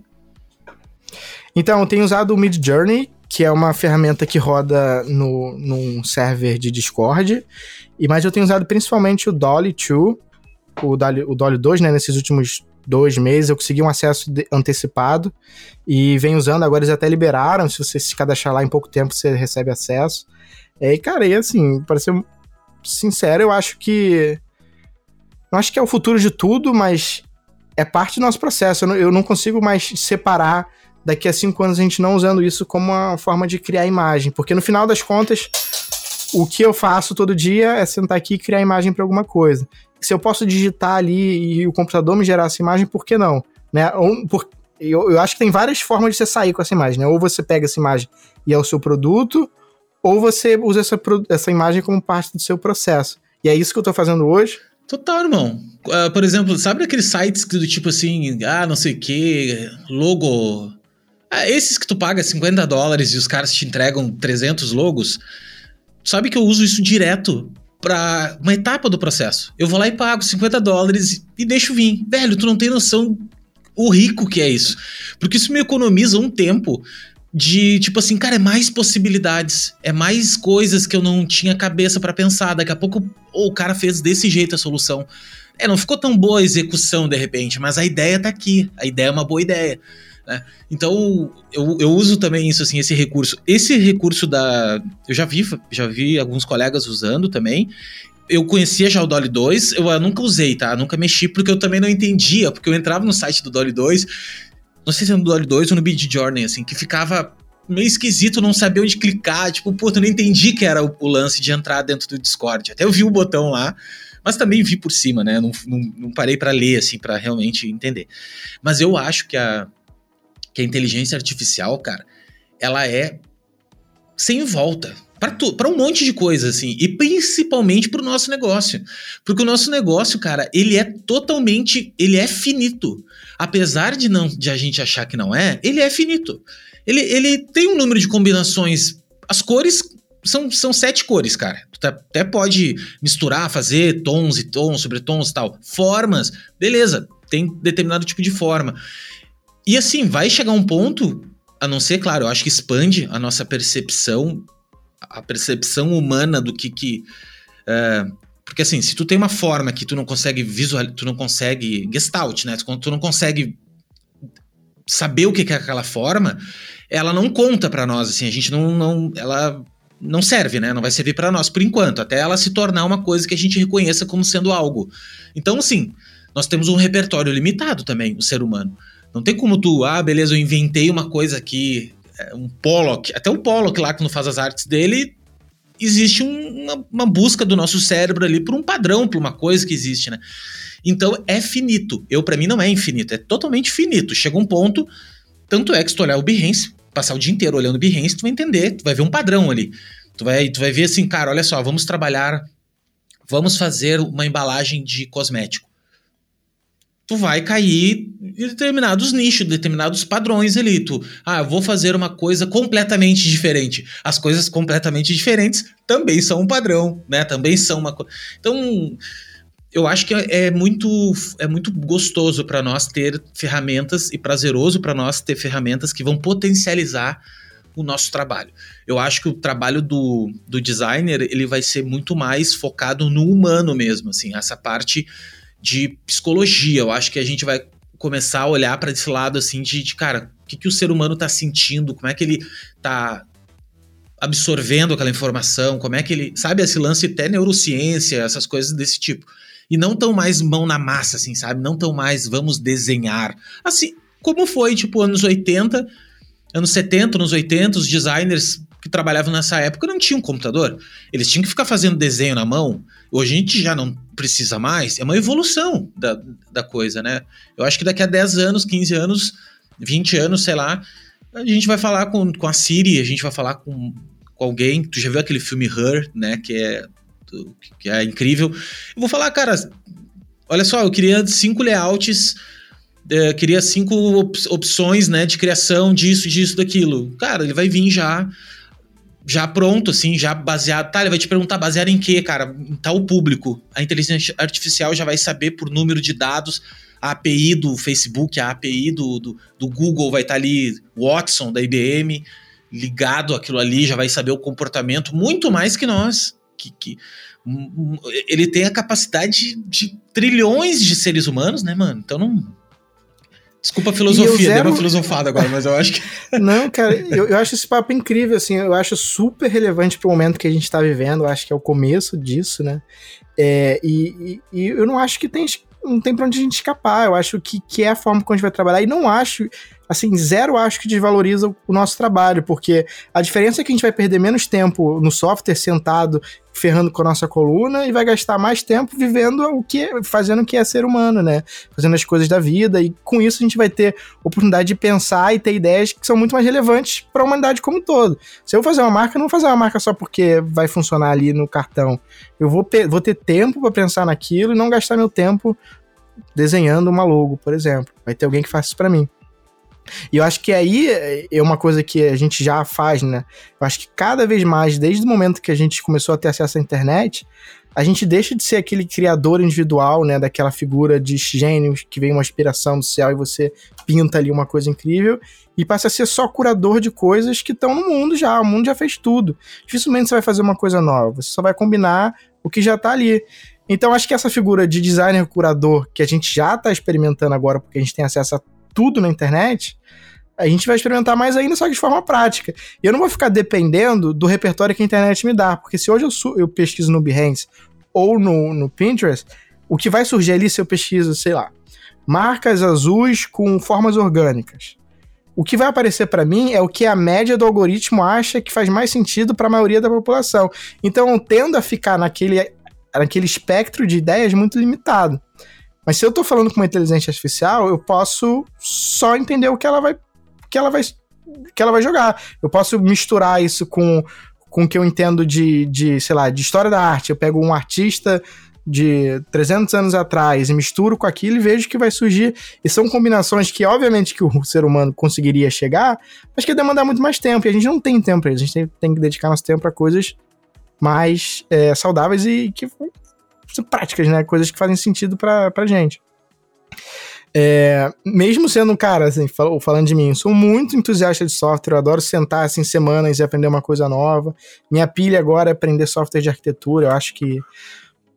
Então, eu tenho usado o Mid Journey, que é uma ferramenta que roda no, num server de Discord, e mas eu tenho usado principalmente o Dolly 2, o Dolly, o Dolly 2, né, nesses últimos dois meses, eu consegui um acesso antecipado e vem usando, agora eles até liberaram, se você se cadastrar lá em pouco tempo, você recebe acesso. E, cara, e assim, para ser sincero, eu acho que. Não acho que é o futuro de tudo, mas é parte do nosso processo. Eu não, eu não consigo mais separar daqui a cinco anos a gente não usando isso como uma forma de criar imagem. Porque no final das contas, o que eu faço todo dia é sentar aqui e criar imagem para alguma coisa se eu posso digitar ali e o computador me gerar essa imagem, por que não? Né? Por, eu, eu acho que tem várias formas de você sair com essa imagem, né? Ou você pega essa imagem e é o seu produto, ou você usa essa, essa imagem como parte do seu processo. E é isso que eu tô fazendo hoje. Total, irmão. Uh, por exemplo, sabe aqueles sites do tipo assim, ah, não sei o que, logo. Ah, esses que tu paga 50 dólares e os caras te entregam 300 logos. Sabe que eu uso isso direto para uma etapa do processo. Eu vou lá e pago 50 dólares e deixo vir. Velho, tu não tem noção o rico que é isso. Porque isso me economiza um tempo de tipo assim, cara, é mais possibilidades, é mais coisas que eu não tinha cabeça para pensar. Daqui a pouco oh, o cara fez desse jeito a solução. É, não ficou tão boa a execução de repente, mas a ideia tá aqui. A ideia é uma boa ideia. Né? Então, eu, eu uso também isso, assim, esse recurso. Esse recurso da. Eu já vi, já vi alguns colegas usando também. Eu conhecia já o Dolly 2, eu nunca usei, tá? Nunca mexi, porque eu também não entendia, porque eu entrava no site do Dolly 2, não sei se é no Dolly 2 ou no Bid Journey, assim, que ficava meio esquisito, não sabia onde clicar, tipo, puta, eu não entendi que era o, o, lance de entrar dentro do Discord. Até eu vi o botão lá, mas também vi por cima, né? Não, não, não parei para ler, assim, para realmente entender. Mas eu acho que a, que a inteligência artificial, cara, ela é sem volta para um monte de coisa, assim, e principalmente para o nosso negócio. Porque o nosso negócio, cara, ele é totalmente, ele é finito. Apesar de não de a gente achar que não é, ele é finito. Ele, ele tem um número de combinações. As cores são, são sete cores, cara. Tu tá, até pode misturar, fazer tons e tons, sobre tons e tal. Formas, beleza, tem determinado tipo de forma. E assim, vai chegar um ponto, a não ser, claro, eu acho que expande a nossa percepção, a percepção humana do que. que uh, porque assim, se tu tem uma forma que tu não consegue visualizar, tu não consegue. Gestalt, né? Tu não consegue saber o que é aquela forma, ela não conta para nós, assim, a gente não, não. Ela não serve, né? Não vai servir para nós por enquanto, até ela se tornar uma coisa que a gente reconheça como sendo algo. Então, assim, nós temos um repertório limitado também, o ser humano. Não tem como tu, ah, beleza, eu inventei uma coisa aqui, é, um Pollock, até o Pollock lá, quando faz as artes dele, existe um, uma, uma, busca do nosso cérebro ali por um padrão, por uma coisa que existe, né? Então é finito. Eu, para mim, não é infinito, é totalmente finito. Chega um ponto, tanto é que se tu olhar o Behance, passar o dia inteiro olhando o Behance, tu vai entender, tu vai ver um padrão ali. Tu vai, tu vai ver assim, cara, olha só, vamos trabalhar, vamos fazer uma embalagem de cosmético tu vai cair em determinados nichos, determinados padrões ali. Tu, ah, vou fazer uma coisa completamente diferente. As coisas completamente diferentes também são um padrão, né? Também são uma coisa. Então, eu acho que é, é muito, é muito gostoso para nós ter ferramentas e prazeroso para nós ter ferramentas que vão potencializar o nosso trabalho. Eu acho que o trabalho do, do designer ele vai ser muito mais focado no humano mesmo, assim, essa parte de psicologia. Eu acho que a gente vai começar a olhar para esse lado assim de, de cara, o que, que o ser humano está sentindo, como é que ele está absorvendo aquela informação, como é que ele, sabe, esse lance até neurociência, essas coisas desse tipo. E não tão mais mão na massa, assim, sabe? Não tão mais vamos desenhar. Assim, como foi, tipo, anos 80, anos 70, anos 80, os designers que trabalhavam nessa época não tinham computador. Eles tinham que ficar fazendo desenho na mão. Hoje a gente já não precisa mais. É uma evolução da, da coisa, né? Eu acho que daqui a 10 anos, 15 anos, 20 anos, sei lá, a gente vai falar com, com a Siri, a gente vai falar com, com alguém. Tu já viu aquele filme Her, né? Que é, que é incrível. Eu vou falar, cara, olha só, eu queria cinco layouts é, queria cinco op opções, né, de criação disso, disso, daquilo. Cara, ele vai vir já já pronto, assim, já baseado. Tá, ele vai te perguntar baseado em quê, cara? Em tal público. A inteligência artificial já vai saber por número de dados. A API do Facebook, a API do, do, do Google vai estar tá ali, Watson da IBM, ligado aquilo ali, já vai saber o comportamento muito mais que nós. Que, que ele tem a capacidade de trilhões de seres humanos, né, mano? Então não Desculpa a filosofia, zero... deu uma filosofada agora, mas eu acho que. Não, cara, eu, eu acho esse papo incrível, assim, eu acho super relevante pro momento que a gente tá vivendo, eu acho que é o começo disso, né? É, e, e, e, eu não acho que tem, não tem pra onde a gente escapar, eu acho que, que é a forma como a gente vai trabalhar, e não acho assim, zero acho que desvaloriza o nosso trabalho, porque a diferença é que a gente vai perder menos tempo no software sentado ferrando com a nossa coluna e vai gastar mais tempo vivendo o que fazendo o que é ser humano, né? Fazendo as coisas da vida e com isso a gente vai ter oportunidade de pensar e ter ideias que são muito mais relevantes para a humanidade como um todo. Se eu fazer uma marca, não vou fazer uma marca só porque vai funcionar ali no cartão. Eu vou, vou ter tempo para pensar naquilo e não gastar meu tempo desenhando uma logo, por exemplo. Vai ter alguém que faça isso para mim. E eu acho que aí é uma coisa que a gente já faz, né? Eu acho que cada vez mais, desde o momento que a gente começou a ter acesso à internet, a gente deixa de ser aquele criador individual, né? Daquela figura de gênio que vem uma inspiração do céu e você pinta ali uma coisa incrível, e passa a ser só curador de coisas que estão no mundo já. O mundo já fez tudo. Dificilmente você vai fazer uma coisa nova, você só vai combinar o que já está ali. Então, acho que essa figura de designer curador que a gente já está experimentando agora, porque a gente tem acesso a tudo na internet, a gente vai experimentar mais ainda, só que de forma prática. E eu não vou ficar dependendo do repertório que a internet me dá, porque se hoje eu, eu pesquiso no Behance ou no, no Pinterest, o que vai surgir ali se eu pesquiso, sei lá, marcas azuis com formas orgânicas. O que vai aparecer para mim é o que a média do algoritmo acha que faz mais sentido para a maioria da população. Então eu tendo a ficar naquele, naquele espectro de ideias muito limitado. Mas se eu tô falando com uma inteligência artificial, eu posso só entender o que ela vai que ela vai que ela vai jogar. Eu posso misturar isso com com o que eu entendo de, de, sei lá, de história da arte. Eu pego um artista de 300 anos atrás e misturo com aquilo e vejo que vai surgir. E são combinações que, obviamente, que o ser humano conseguiria chegar, mas que ia demandar muito mais tempo. E a gente não tem tempo para isso. A gente tem, tem, que dedicar nosso tempo para coisas mais é, saudáveis e que práticas, né? Coisas que fazem sentido pra, pra gente. É, mesmo sendo um cara, assim, falando de mim, sou muito entusiasta de software, eu adoro sentar assim semanas e aprender uma coisa nova. Minha pilha agora é aprender software de arquitetura, eu acho que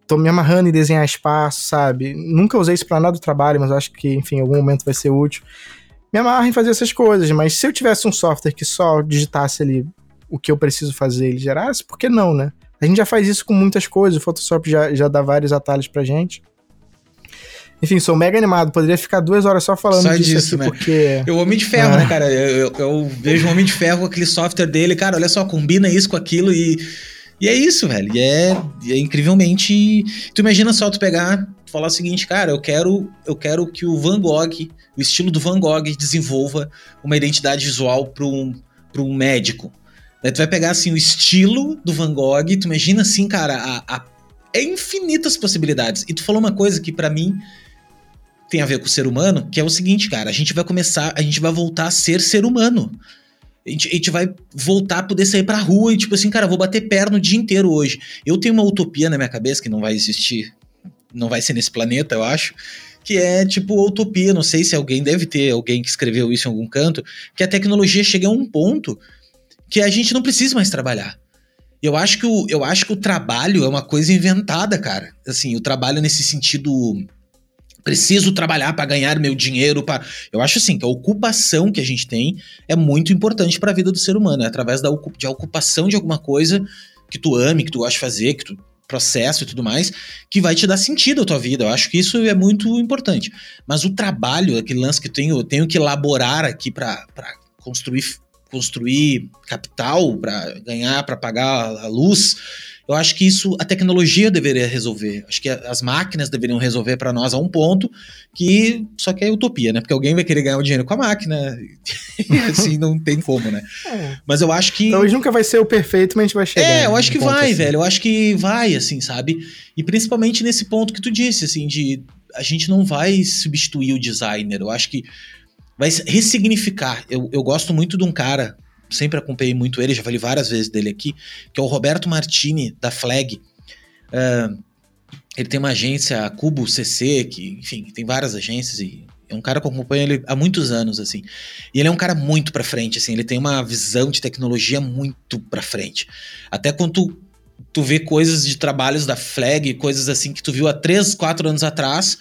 tô me amarrando em desenhar espaço, sabe? Nunca usei isso pra nada do trabalho, mas acho que, enfim, em algum momento vai ser útil. Me amarro em fazer essas coisas, mas se eu tivesse um software que só digitasse ali o que eu preciso fazer ele gerasse, por que não, né? A gente já faz isso com muitas coisas, o Photoshop já, já dá vários atalhos pra gente. Enfim, sou mega animado. Poderia ficar duas horas só falando só disso, disso né? porque... O Homem de Ferro, né, cara? Eu, eu, eu, vejo o Homem de Ferro com aquele software dele. Cara, olha só, combina isso com aquilo e... E é isso, velho. E é, é incrivelmente... Tu imagina só tu pegar... Tu falar o seguinte, cara, eu quero, eu quero que o Van Gogh, o estilo do Van Gogh desenvolva uma identidade visual para um, pra um médico. Daí tu vai pegar, assim, o estilo do Van Gogh, tu imagina, assim, cara, a, a é infinitas possibilidades. E tu falou uma coisa que para mim tem a ver com o ser humano, que é o seguinte, cara, a gente vai começar, a gente vai voltar a ser ser humano. A gente, a gente, vai voltar a poder sair pra rua e, tipo assim, cara, vou bater perna o dia inteiro hoje. Eu tenho uma utopia na minha cabeça que não vai existir, não vai ser nesse planeta, eu acho, que é tipo utopia. Não sei se alguém deve ter alguém que escreveu isso em algum canto, que a tecnologia chega a um ponto que a gente não precisa mais trabalhar. Eu acho que o, eu acho que o trabalho é uma coisa inventada, cara. Assim, o trabalho nesse sentido preciso trabalhar para ganhar meu dinheiro para eu acho assim que a ocupação que a gente tem é muito importante para a vida do ser humano é através da de ocupação de alguma coisa que tu ame que tu gosta de fazer que tu processo e tudo mais que vai te dar sentido à tua vida eu acho que isso é muito importante mas o trabalho aquele lance que eu tenho eu tenho que elaborar aqui para construir construir capital para ganhar, para pagar a luz. Eu acho que isso a tecnologia deveria resolver. Acho que as máquinas deveriam resolver para nós a um ponto que só que é utopia, né? Porque alguém vai querer ganhar o dinheiro com a máquina. assim não tem como, né? É. Mas eu acho que Talvez nunca vai ser o perfeito, mas a gente vai chegar. É, eu acho que vai, assim. velho. Eu acho que vai assim, sabe? E principalmente nesse ponto que tu disse, assim, de a gente não vai substituir o designer. Eu acho que vai ressignificar. Eu, eu gosto muito de um cara, sempre acompanhei muito ele, já falei várias vezes dele aqui, que é o Roberto Martini, da Flag. Uh, ele tem uma agência, Cubo CC, que, enfim, tem várias agências e é um cara que acompanha ele há muitos anos, assim. E ele é um cara muito pra frente, assim, ele tem uma visão de tecnologia muito pra frente. Até quando tu, tu vê coisas de trabalhos da Flag, coisas assim que tu viu há três, quatro anos atrás,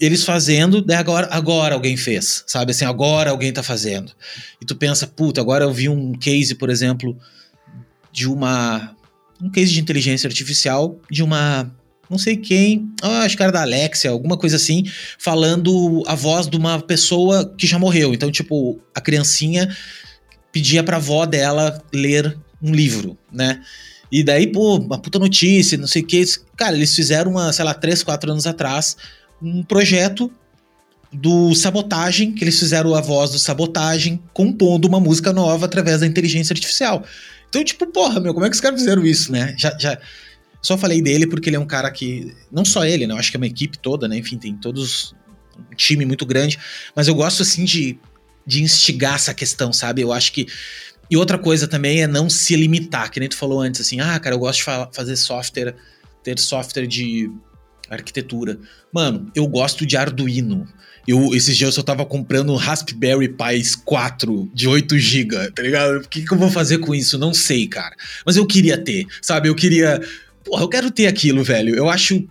eles fazendo, daí agora, agora alguém fez, sabe? Assim, agora alguém tá fazendo. E tu pensa, puta, agora eu vi um case, por exemplo, de uma. Um case de inteligência artificial de uma. Não sei quem, ah, acho que era da Alexia, alguma coisa assim, falando a voz de uma pessoa que já morreu. Então, tipo, a criancinha pedia pra avó dela ler um livro, né? E daí, pô, uma puta notícia, não sei o que. Cara, eles fizeram uma, sei lá, três, quatro anos atrás um projeto do Sabotagem, que eles fizeram a voz do Sabotagem, compondo uma música nova através da inteligência artificial. Então, tipo, porra, meu, como é que os caras fizeram isso, né? Já, já só falei dele porque ele é um cara que. Não só ele, né? Eu acho que é uma equipe toda, né? Enfim, tem todos. Um time muito grande. Mas eu gosto, assim, de, de instigar essa questão, sabe? Eu acho que. E outra coisa também é não se limitar, que nem tu falou antes, assim, ah, cara, eu gosto de fazer software, ter software de arquitetura. Mano, eu gosto de Arduino. Eu, esses dias eu tava comprando Raspberry Pi 4 de 8 GB, tá ligado? O que, que eu vou fazer com isso? Não sei, cara. Mas eu queria ter, sabe? Eu queria. Porra, eu quero ter aquilo, velho. Eu acho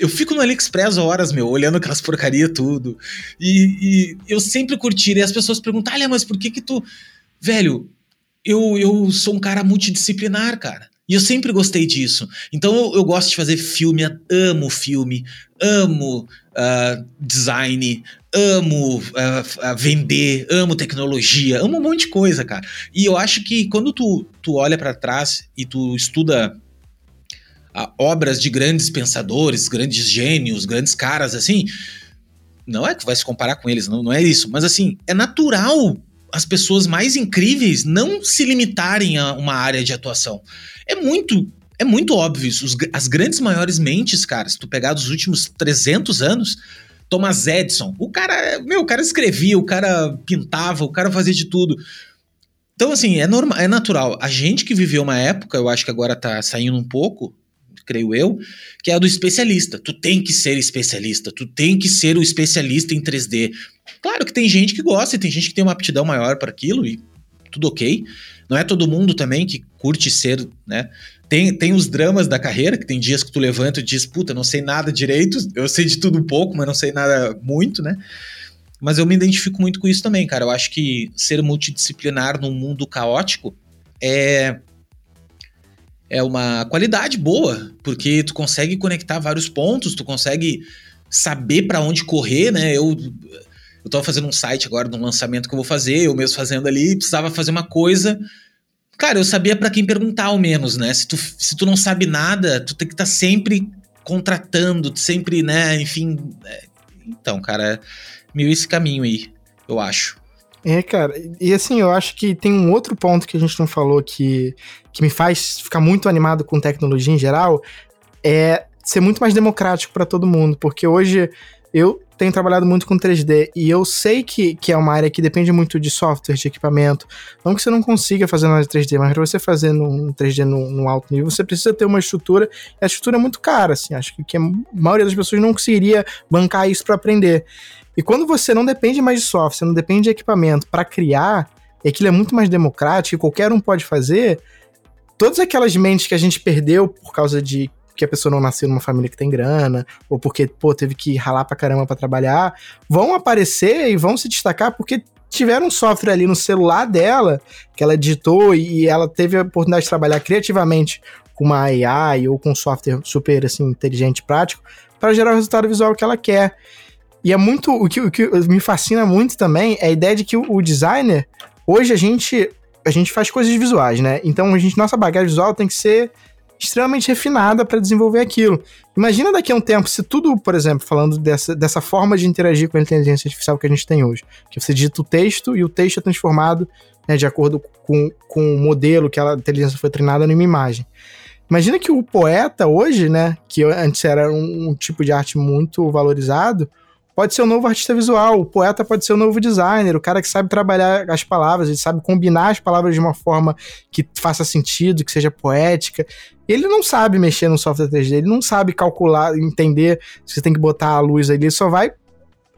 eu fico no AliExpress horas, meu, olhando aquelas porcaria tudo. E, e, eu sempre curti. E as pessoas perguntam, olha, mas por que que tu. Velho, eu, eu sou um cara multidisciplinar, cara. E eu sempre gostei disso. Então eu, eu gosto de fazer filme, amo filme, amo uh, design, amo uh, vender, amo tecnologia, amo um monte de coisa, cara. E eu acho que quando tu, tu olha para trás e tu estuda uh, obras de grandes pensadores, grandes gênios, grandes caras assim, não é que vai se comparar com eles, não, não é isso, mas assim, é natural as pessoas mais incríveis não se limitarem a uma área de atuação. É muito é muito óbvio isso. As grandes maiores mentes, cara, se tu pegar dos últimos 300 anos, Thomas Edison, o cara, meu, o cara escrevia, o cara pintava, o cara fazia de tudo. Então, assim, é normal, é natural. A gente que viveu uma época, eu acho que agora tá saindo um pouco, creio eu, que é a do especialista. Tu tem que ser especialista, tu tem que ser o especialista em 3D. Claro que tem gente que gosta e tem gente que tem uma aptidão maior para aquilo e tudo ok. Não é todo mundo também que curte ser, né? Tem, tem os dramas da carreira, que tem dias que tu levanta e diz, puta, não sei nada direito, eu sei de tudo um pouco, mas não sei nada muito, né? Mas eu me identifico muito com isso também, cara. Eu acho que ser multidisciplinar num mundo caótico é é uma qualidade boa, porque tu consegue conectar vários pontos, tu consegue saber para onde correr, né? Eu eu tava fazendo um site agora de um lançamento que eu vou fazer, eu mesmo fazendo ali, precisava fazer uma coisa. Cara, eu sabia para quem perguntar ao menos, né? Se tu, se tu não sabe nada, tu tem que estar tá sempre contratando, sempre, né? Enfim. É... Então, cara, é meio esse caminho aí, eu acho. É, cara, e assim, eu acho que tem um outro ponto que a gente não falou que, que me faz ficar muito animado com tecnologia em geral, é ser muito mais democrático para todo mundo, porque hoje eu tenho trabalhado muito com 3D e eu sei que, que é uma área que depende muito de software, de equipamento. Não que você não consiga fazer mais 3D, mas para você fazer no 3D no, alto nível, você precisa ter uma estrutura. E a estrutura é muito cara, assim. Acho que, que a maioria das pessoas não conseguiria bancar isso para aprender. E quando você não depende mais de software, você não depende de equipamento para criar, e aquilo é muito mais democrático qualquer um pode fazer, todas aquelas mentes que a gente perdeu por causa de porque a pessoa não nasceu numa família que tem grana, ou porque, pô, teve que ralar pra caramba pra trabalhar, vão aparecer e vão se destacar porque tiveram um software ali no celular dela, que ela digitou e ela teve a oportunidade de trabalhar criativamente com uma AI ou com um software super, assim, inteligente, prático, para gerar o resultado visual que ela quer. E é muito. O que, o que me fascina muito também é a ideia de que o, o designer, hoje a gente. A gente faz coisas visuais, né? Então a gente, nossa bagagem visual tem que ser extremamente refinada para desenvolver aquilo. Imagina daqui a um tempo, se tudo, por exemplo, falando dessa, dessa forma de interagir com a inteligência artificial que a gente tem hoje, que você digita o texto e o texto é transformado né, de acordo com, com o modelo que a inteligência foi treinada numa imagem. Imagina que o poeta hoje, né, que antes era um, um tipo de arte muito valorizado, pode ser o novo artista visual, o poeta pode ser o novo designer, o cara que sabe trabalhar as palavras, ele sabe combinar as palavras de uma forma que faça sentido, que seja poética. Ele não sabe mexer no software 3D, ele não sabe calcular, entender se você tem que botar a luz ali, ele só vai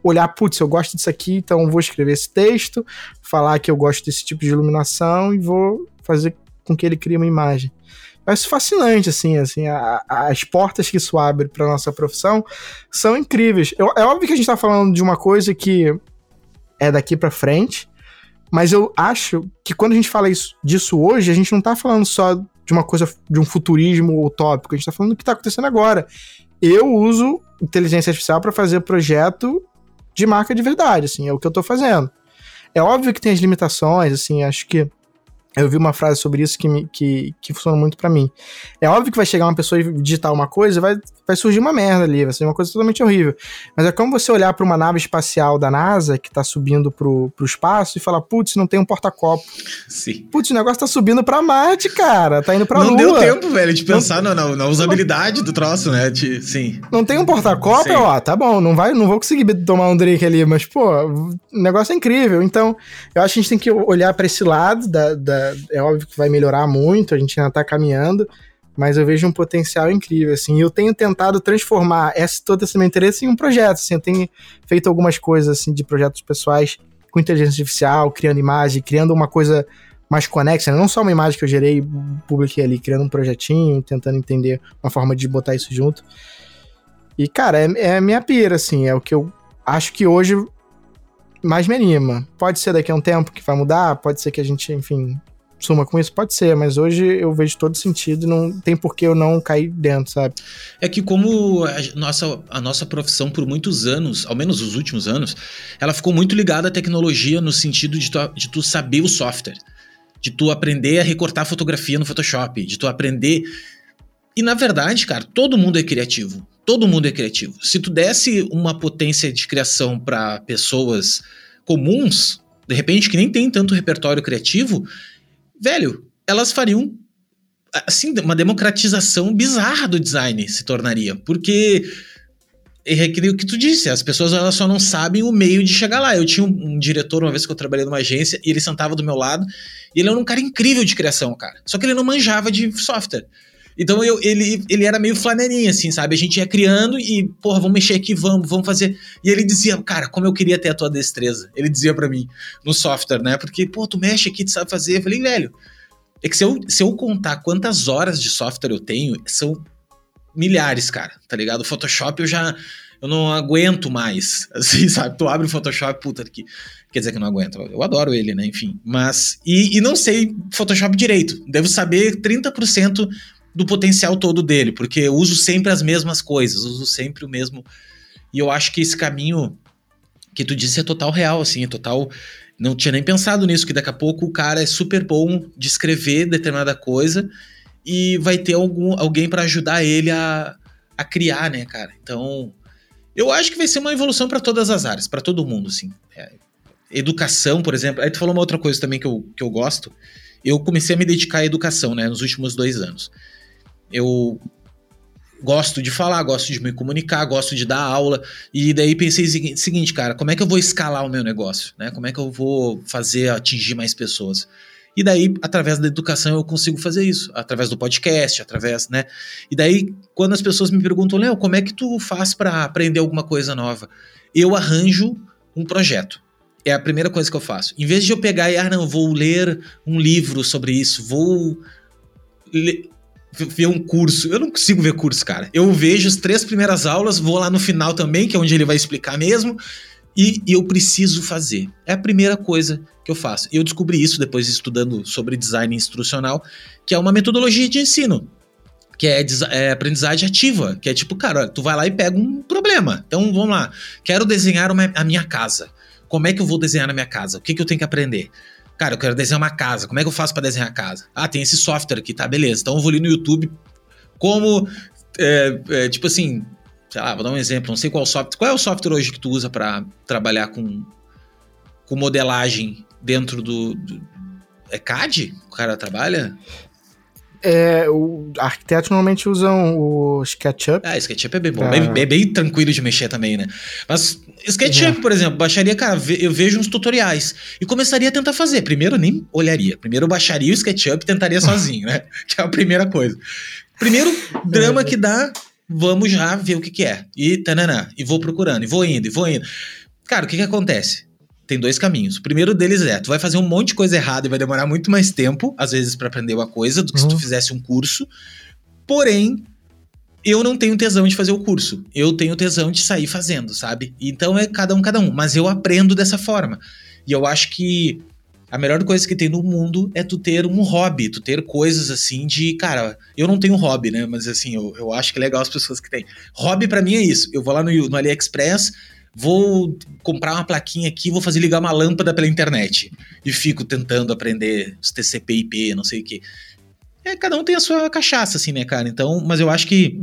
olhar, putz, eu gosto disso aqui, então vou escrever esse texto, falar que eu gosto desse tipo de iluminação e vou fazer com que ele crie uma imagem. Acho fascinante, assim, assim, a, a, as portas que isso abre para nossa profissão são incríveis. Eu, é óbvio que a gente está falando de uma coisa que é daqui para frente, mas eu acho que quando a gente fala isso, disso hoje, a gente não está falando só de uma coisa, de um futurismo utópico, a gente está falando do que está acontecendo agora. Eu uso inteligência artificial para fazer projeto de marca de verdade, assim, é o que eu estou fazendo. É óbvio que tem as limitações, assim, acho que eu vi uma frase sobre isso que, me, que, que funciona muito para mim. É óbvio que vai chegar uma pessoa e digitar uma coisa, vai, vai surgir uma merda ali, vai ser uma coisa totalmente horrível. Mas é como você olhar para uma nave espacial da NASA que tá subindo pro, pro espaço e falar, putz, não tem um porta-copo. Sim. Putz, o negócio tá subindo pra Marte, cara. Tá indo pra não Lua. Não deu tempo, velho, de pensar não, na, na, usabilidade do troço, né? De, sim. Não tem um porta-copo, ó, tá bom, não, vai, não vou conseguir tomar um drink ali, mas, pô, o negócio é incrível. Então, eu acho que a gente tem que olhar para esse lado da, da é óbvio que vai melhorar muito, a gente ainda tá caminhando, mas eu vejo um potencial incrível, assim, eu tenho tentado transformar essa, todo esse meu interesse em um projeto, assim, eu tenho feito algumas coisas, assim, de projetos pessoais com inteligência artificial, criando imagem, criando uma coisa mais conexa, né? não só uma imagem que eu gerei, publiquei ali, criando um projetinho, tentando entender uma forma de botar isso junto. E, cara, é, é minha pira, assim, é o que eu acho que hoje mais me anima. Pode ser daqui a um tempo que vai mudar, pode ser que a gente, enfim, suma com isso? Pode ser, mas hoje eu vejo todo sentido, não tem por que eu não cair dentro, sabe? É que como a nossa, a nossa profissão por muitos anos, ao menos os últimos anos, ela ficou muito ligada à tecnologia no sentido de tu, de tu saber o software, de tu aprender a recortar fotografia no Photoshop, de tu aprender... E na verdade, cara, todo mundo é criativo. Todo mundo é criativo. Se tu desse uma potência de criação para pessoas comuns, de repente que nem tem tanto repertório criativo, velho, elas fariam assim, uma democratização bizarra do design se tornaria, porque é o que tu disse, as pessoas elas só não sabem o meio de chegar lá. Eu tinha um, um, diretor uma vez que eu trabalhei numa agência e ele sentava do meu lado e ele era um cara incrível de criação, cara. Só que ele não manjava de software. Então eu, ele, ele era meio flanelinha, assim, sabe? A gente ia criando e, porra, vamos mexer aqui, vamos, vamos fazer. E ele dizia, cara, como eu queria ter a tua destreza. Ele dizia para mim, no software, né? Porque, pô, tu mexe aqui, tu sabe fazer. Eu falei, velho, é que se eu, se eu contar quantas horas de software eu tenho, são milhares, cara, tá ligado? Photoshop eu já. Eu não aguento mais, assim, sabe? Tu abre o Photoshop, puta que. Quer dizer que eu não aguento. Eu adoro ele, né? Enfim. Mas. E, e não sei Photoshop direito. Devo saber 30% do potencial todo dele, porque uso sempre as mesmas coisas, uso sempre o mesmo. E eu acho que esse caminho que tu disse é total real, assim, é total. Não tinha nem pensado nisso, que daqui a pouco o cara é super bom de escrever determinada coisa e vai ter algum, alguém para ajudar ele a, a criar, né, cara? Então, eu acho que vai ser uma evolução para todas as áreas, para todo mundo, assim. É, educação, por exemplo. Aí tu falou uma outra coisa também que eu, que eu gosto. Eu comecei a me dedicar à educação, né, nos últimos dois anos eu gosto de falar, gosto de me comunicar, gosto de dar aula. E daí pensei o seguinte, cara, como é que eu vou escalar o meu negócio? Né? Como é que eu vou fazer atingir mais pessoas? E daí, através da educação, eu consigo fazer isso. Através do podcast, através, né? E daí, quando as pessoas me perguntam, Léo, como é que tu faz para aprender alguma coisa nova? Eu arranjo um projeto. É a primeira coisa que eu faço. Em vez de eu pegar e, ah, não, vou ler um livro sobre isso, vou ver um curso. Eu não consigo ver curso, cara. Eu vejo as três primeiras aulas, vou lá no final também, que é onde ele vai explicar mesmo, e, e eu preciso fazer. É a primeira coisa que eu faço. E eu descobri isso depois estudando sobre design instrucional, que é uma metodologia de ensino. Que é, é aprendizagem ativa, que é tipo, cara, tu vai lá e pega um problema. Então vamos lá, quero desenhar uma, a minha casa. Como é que eu vou desenhar a minha casa? O que, que eu tenho que aprender? Cara, eu quero desenhar uma casa. Como é que eu faço para desenhar a casa? Ah, tem esse software aqui, tá, beleza. Então eu vou ali no YouTube como, é, é, tipo assim, sei lá, vou dar um exemplo, não sei qual software. Qual é o software hoje que tu usa para trabalhar com, com modelagem dentro do, do. É CAD? O cara trabalha? É, o arquitetos normalmente usam o SketchUp. Ah, SketchUp é bem bom, bem, bem, bem, tranquilo de mexer também, né? Mas SketchUp, é. por exemplo, baixaria, cara, eu vejo uns tutoriais e começaria a tentar fazer. Primeiro, nem olharia. Primeiro, eu baixaria o SketchUp e tentaria sozinho, né? Que é a primeira coisa. Primeiro drama que dá, vamos já ver o que, que é. E tananã, e vou procurando, e vou indo, e vou indo. Cara, o que que acontece? tem dois caminhos. O primeiro deles é, tu vai fazer um monte de coisa errada e vai demorar muito mais tempo, às vezes, para aprender uma coisa, do que uhum. se tu uhum. fizesse um curso. Porém, eu não tenho tesão de fazer o curso. Eu tenho tesão de sair fazendo, sabe? Então é cada um, cada um. Mas eu aprendo dessa forma. E eu acho que a melhor coisa que tem no mundo é tu ter um hobby, tu ter coisas assim de. Cara, eu não tenho hobby, né? Mas assim, eu, eu acho que é legal as pessoas que têm. Hobby para mim é isso. Eu vou lá no, no AliExpress, vou comprar uma plaquinha aqui, vou fazer ligar uma lâmpada pela internet. E fico tentando aprender os TCP IP, não sei o quê. É, cada um tem a sua cachaça, assim, né, cara? Então, mas eu acho que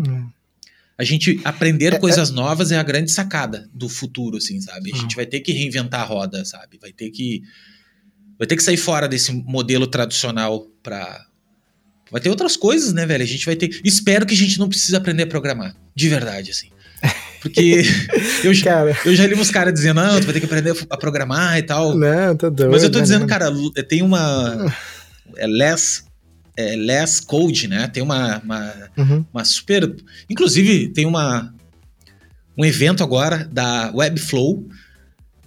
a gente aprender é, coisas é... novas é a grande sacada do futuro, assim, sabe? A gente vai ter que reinventar a roda, sabe? Vai ter que vai ter que sair fora desse modelo tradicional para vai ter outras coisas, né, velho? A gente vai ter, espero que a gente não precise aprender a programar, de verdade, assim. Porque eu, cara. eu já li uns caras dizendo, não, tu vai ter que aprender a programar e tal. Não, tá doido. Mas eu tô né, dizendo, cara, tem uma. É less, é less code, né? Tem uma, uma, uhum. uma super. Inclusive, tem uma, um evento agora da Webflow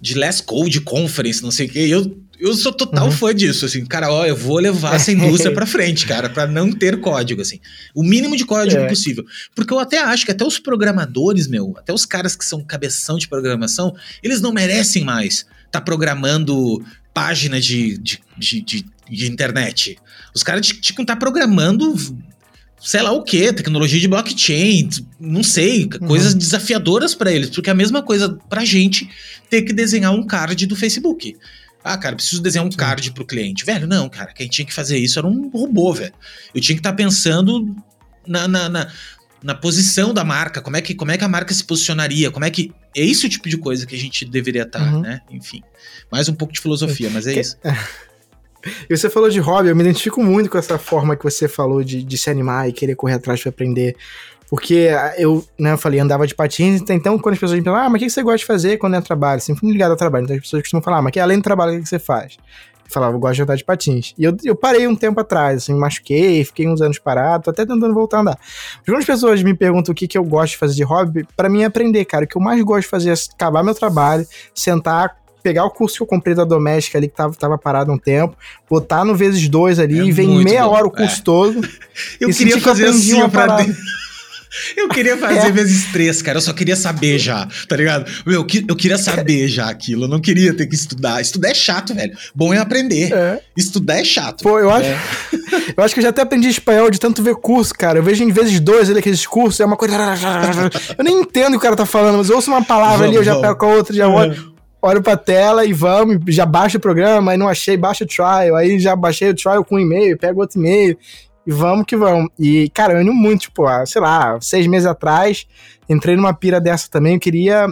de Less Code Conference, não sei o quê. Eu eu sou total uhum. fã disso, assim, cara, ó, eu vou levar essa indústria para frente, cara, para não ter código, assim, o mínimo de código é. possível, porque eu até acho que até os programadores, meu, até os caras que são cabeção de programação, eles não merecem mais tá programando página de, de, de, de, de internet. Os caras tinham que estar tá programando sei lá o que, tecnologia de blockchain, não sei, uhum. coisas desafiadoras para eles, porque é a mesma coisa pra gente ter que desenhar um card do Facebook. Ah, cara, preciso desenhar um card pro cliente. Velho, não, cara, quem tinha que fazer isso era um robô, velho. Eu tinha que estar tá pensando na, na, na, na, posição da marca, como é, que, como é que a marca se posicionaria, como é que. É esse o tipo de coisa que a gente deveria estar, tá, uhum. né? Enfim. Mais um pouco de filosofia, mas é que... isso. E você falou de hobby, eu me identifico muito com essa forma que você falou de, de se animar e querer correr atrás para aprender. Porque eu, né, eu falei, andava de patins, então quando as pessoas me perguntam, ah, mas o que você gosta de fazer quando é trabalho? Sempre ligado ao trabalho. Então as pessoas costumam falar, ah, mas que além do trabalho, o que você faz? Eu falava, eu gosto de andar de patins. E eu, eu parei um tempo atrás, assim, me machuquei, fiquei uns anos parado, tô até tentando voltar a andar. Mas quando as pessoas me perguntam o que, que eu gosto de fazer de hobby, para mim é aprender, cara. O que eu mais gosto de fazer é acabar meu trabalho, sentar, pegar o curso que eu comprei da doméstica ali, que tava, tava parado um tempo, botar no vezes dois ali, é e vem meia bom. hora o curso é. todo. eu queria fazer assim pra dentro. Eu queria fazer é. vezes três, cara. Eu só queria saber já, tá ligado? Meu, eu queria saber já aquilo. Eu não queria ter que estudar. Estudar é chato, velho. Bom é aprender. É. Estudar é chato. Pô, eu acho. É. eu acho que eu já até aprendi espanhol de tanto ver curso, cara. Eu vejo em vezes dois ali aqueles cursos, é uma coisa. Eu nem entendo o que o cara tá falando, mas eu ouço uma palavra vamos, ali, eu já vamos. pego com a outra, já olho olho pra tela e vamos, já baixo o programa, aí não achei, baixa o trial, aí já baixei o trial com um e-mail, pego outro e-mail, e vamos que vamos. E, cara, eu ando muito, tipo, sei lá, seis meses atrás, entrei numa pira dessa também, eu queria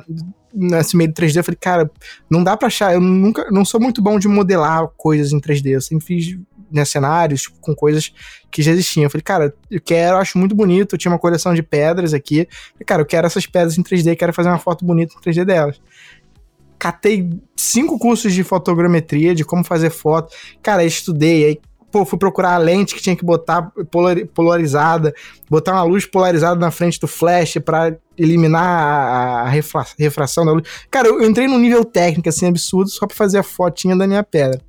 nesse meio de 3D, eu falei, cara, não dá pra achar, eu nunca, não sou muito bom de modelar coisas em 3D, eu sempre fiz né, cenários, tipo, com coisas que já existiam. Eu falei, cara, eu quero, acho muito bonito. Eu tinha uma coleção de pedras aqui. Falei, cara, eu quero essas pedras em 3D, quero fazer uma foto bonita em 3D delas. Catei cinco cursos de fotogrametria, de como fazer foto. Cara, estudei, aí pô, fui procurar a lente que tinha que botar polarizada, botar uma luz polarizada na frente do flash para eliminar a, a refração da luz. Cara, eu, entrei num nível técnico assim absurdo só para fazer a fotinha da minha pedra.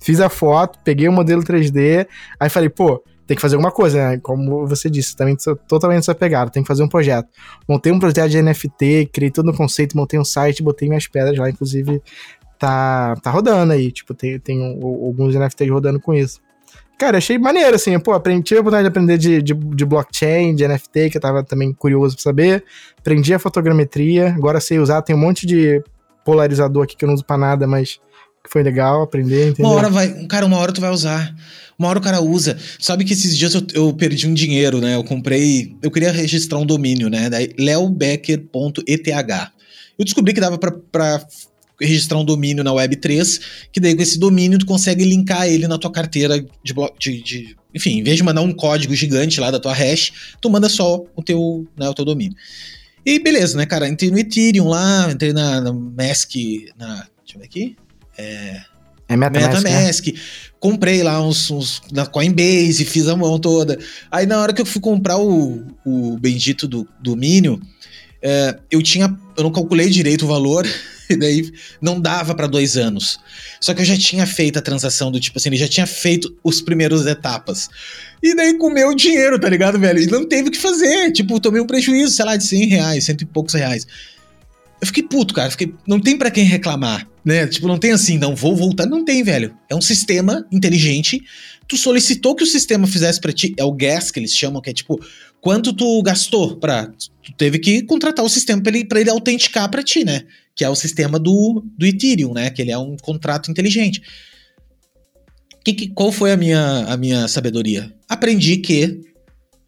Fiz a foto, peguei o modelo 3D, aí falei, pô, tem que fazer alguma coisa, né? Como você disse, também totalmente desapegado, tem que fazer um projeto. Montei um projeto de NFT, criei todo o conceito, montei um site, botei minhas pedras lá, inclusive tá, tá rodando aí, tipo, tem, tem alguns NFTs rodando com isso. Cara, achei maneiro, assim, pô, aprendi, tive a oportunidade de aprender de, de, de, blockchain, de NFT, que eu tava também curioso pra saber. Aprendi a fotogrametria, agora sei usar, tem um monte de polarizador aqui que eu não uso pra nada, mas foi legal aprender, entendeu? Uma hora vai, cara, uma hora tu vai usar. Uma hora o cara usa. Sabe que esses dias eu, eu perdi um dinheiro, né? Eu comprei, eu queria registrar um domínio, né? Daí leobecker.eth. Eu descobri que dava pra, pra registrar um domínio na Web3, que daí com esse domínio tu consegue linkar ele na tua carteira de, de, de enfim, em vez de mandar um código gigante lá da tua hash, tu manda só o teu, né, o teu domínio. E beleza, né, cara? Entrei no Ethereum lá, entrei na, na Mask, na. Deixa eu ver aqui. É. É MetaMask. MetaMask. Né? Comprei lá uns, uns, na Coinbase, fiz a mão toda. Aí na hora que eu fui comprar o, o bendito do domínio, é, eu tinha. Eu não calculei direito o valor. E daí não dava para dois anos. Só que eu já tinha feito a transação do tipo assim, ele já tinha feito os primeiros etapas. E daí comeu o dinheiro, tá ligado, velho? E não teve o que fazer. Tipo, tomei um prejuízo, sei lá, de 100 reais, cento e poucos reais. Eu fiquei puto, cara. Fiquei, não tem para quem reclamar, né? Tipo, não tem assim, não vou voltar. Não tem, velho. É um sistema inteligente. Tu solicitou que o sistema fizesse para ti. É o gas que eles chamam, que é tipo, quanto tu gastou pra. Tu teve que contratar o sistema pra ele, pra ele autenticar pra ti, né? que é o sistema do, do Ethereum, né? Que ele é um contrato inteligente. Que, que, qual foi a minha, a minha sabedoria? Aprendi que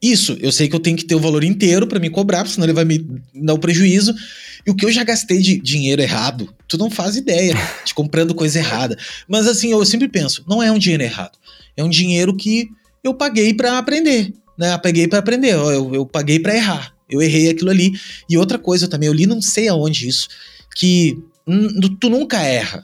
isso, eu sei que eu tenho que ter o valor inteiro para me cobrar, senão ele vai me dar o prejuízo. E o que eu já gastei de dinheiro errado, tu não faz ideia de comprando coisa errada. Mas assim, eu sempre penso, não é um dinheiro errado. É um dinheiro que eu paguei para aprender, né? Eu paguei para aprender, eu, eu paguei para errar. Eu errei aquilo ali. E outra coisa também, eu li não sei aonde isso, que tu nunca erra.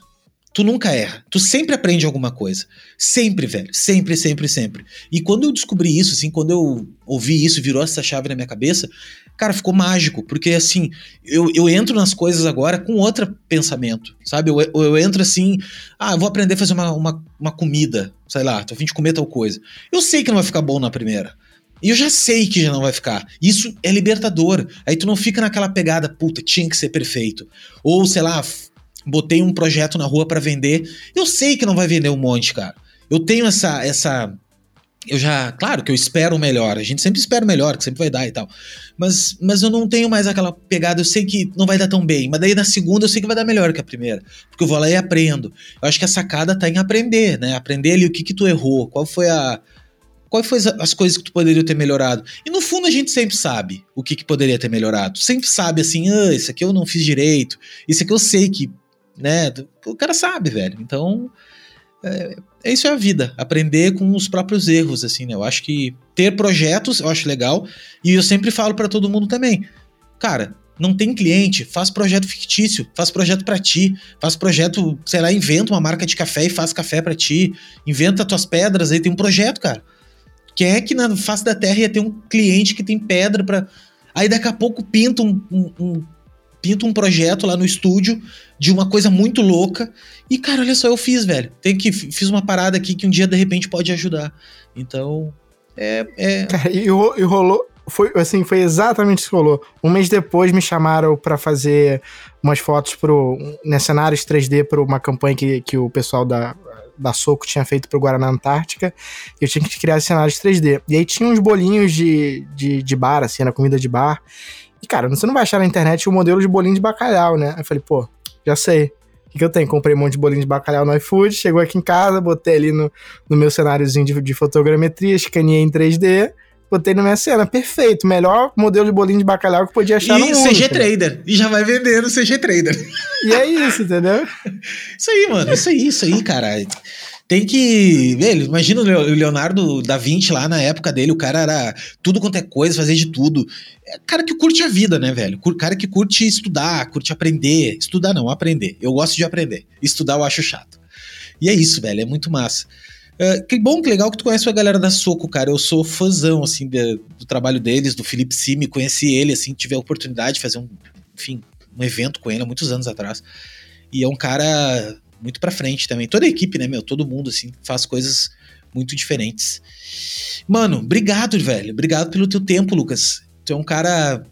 Tu nunca erra. Tu sempre aprende alguma coisa. Sempre, velho. Sempre, sempre, sempre. E quando eu descobri isso, assim, quando eu ouvi isso, virou essa chave na minha cabeça, cara, ficou mágico. Porque, assim, eu, eu entro nas coisas agora com outro pensamento, sabe? Eu, eu, entro assim, ah, vou aprender a fazer uma, uma, uma comida, sei lá, tô a fim de comer tal coisa. Eu sei que não vai ficar bom na primeira. E eu já sei que já não vai ficar. Isso é libertador. Aí tu não fica naquela pegada, puta, tinha que ser perfeito. Ou, sei lá, botei um projeto na rua para vender. Eu sei que não vai vender um monte, cara. Eu tenho essa essa eu já, claro que eu espero o melhor, a gente sempre espera o melhor, que sempre vai dar e tal. Mas, mas eu não tenho mais aquela pegada, eu sei que não vai dar tão bem, mas daí na segunda eu sei que vai dar melhor que a primeira, porque eu vou lá e aprendo. Eu acho que a sacada tá em aprender, né? Aprender ali o que que tu errou, qual foi a, Quais foram as coisas que tu poderia ter melhorado? E no fundo a gente sempre sabe o que, que poderia ter melhorado. Sempre sabe assim, ah, isso aqui eu não fiz direito, isso aqui eu sei que, né? O cara sabe, velho. Então, é isso é a vida. Aprender com os próprios erros, assim, né? Eu acho que ter projetos eu acho legal. E eu sempre falo para todo mundo também. Cara, não tem cliente, faz projeto fictício, faz projeto para ti, faz projeto, sei lá, inventa uma marca de café e faz café para ti, inventa tuas pedras aí, tem um projeto, cara. Quem é que na face da Terra ia ter um cliente que tem pedra para Aí daqui a pouco pinta um, um, um, pinta um projeto lá no estúdio de uma coisa muito louca. E, cara, olha só, eu fiz, velho. Tem que fiz uma parada aqui que um dia, de repente, pode ajudar. Então, é. é... Cara, e, e rolou. Foi assim, foi exatamente isso que rolou. Um mês depois me chamaram para fazer umas fotos pro né, cenários 3D para uma campanha que, que o pessoal da da Soco tinha feito pro Guaraná Antártica. E eu tinha que criar cenários 3D. E aí tinha uns bolinhos de, de, de bar, assim, na comida de bar. E, cara, você não vai achar na internet o modelo de bolinho de bacalhau, né? Aí eu falei, pô, já sei. O que, que eu tenho? Comprei um monte de bolinho de bacalhau no iFood, chegou aqui em casa, botei ali no, no meu cenáriozinho de, de fotogrametria, escaneei em 3D botei na minha cena. Perfeito. Melhor modelo de bolinho de bacalhau que podia achar e no mundo. E CG Trader. E já vai vender no CG Trader. E é isso, entendeu? isso aí, mano. Isso aí, isso aí, cara. Tem que. Velho, imagina o Leonardo da Vinci lá na época dele, o cara era tudo quanto é coisa, fazer de tudo. É cara que curte a vida, né, velho? Cara que curte estudar, curte aprender. Estudar não, aprender. Eu gosto de aprender. Estudar eu acho chato. E é isso, velho, é muito massa. Uh, que bom, que legal que tu conhece a galera da Soco, cara. Eu sou fãzão, assim, de, do trabalho deles, do Felipe Simi. Conheci ele, assim, tive a oportunidade de fazer um, enfim, um evento com ele há muitos anos atrás. E é um cara muito pra frente também. Toda a equipe, né, meu? Todo mundo, assim, faz coisas muito diferentes. Mano, obrigado, velho. Obrigado pelo teu tempo, Lucas. Tu é um cara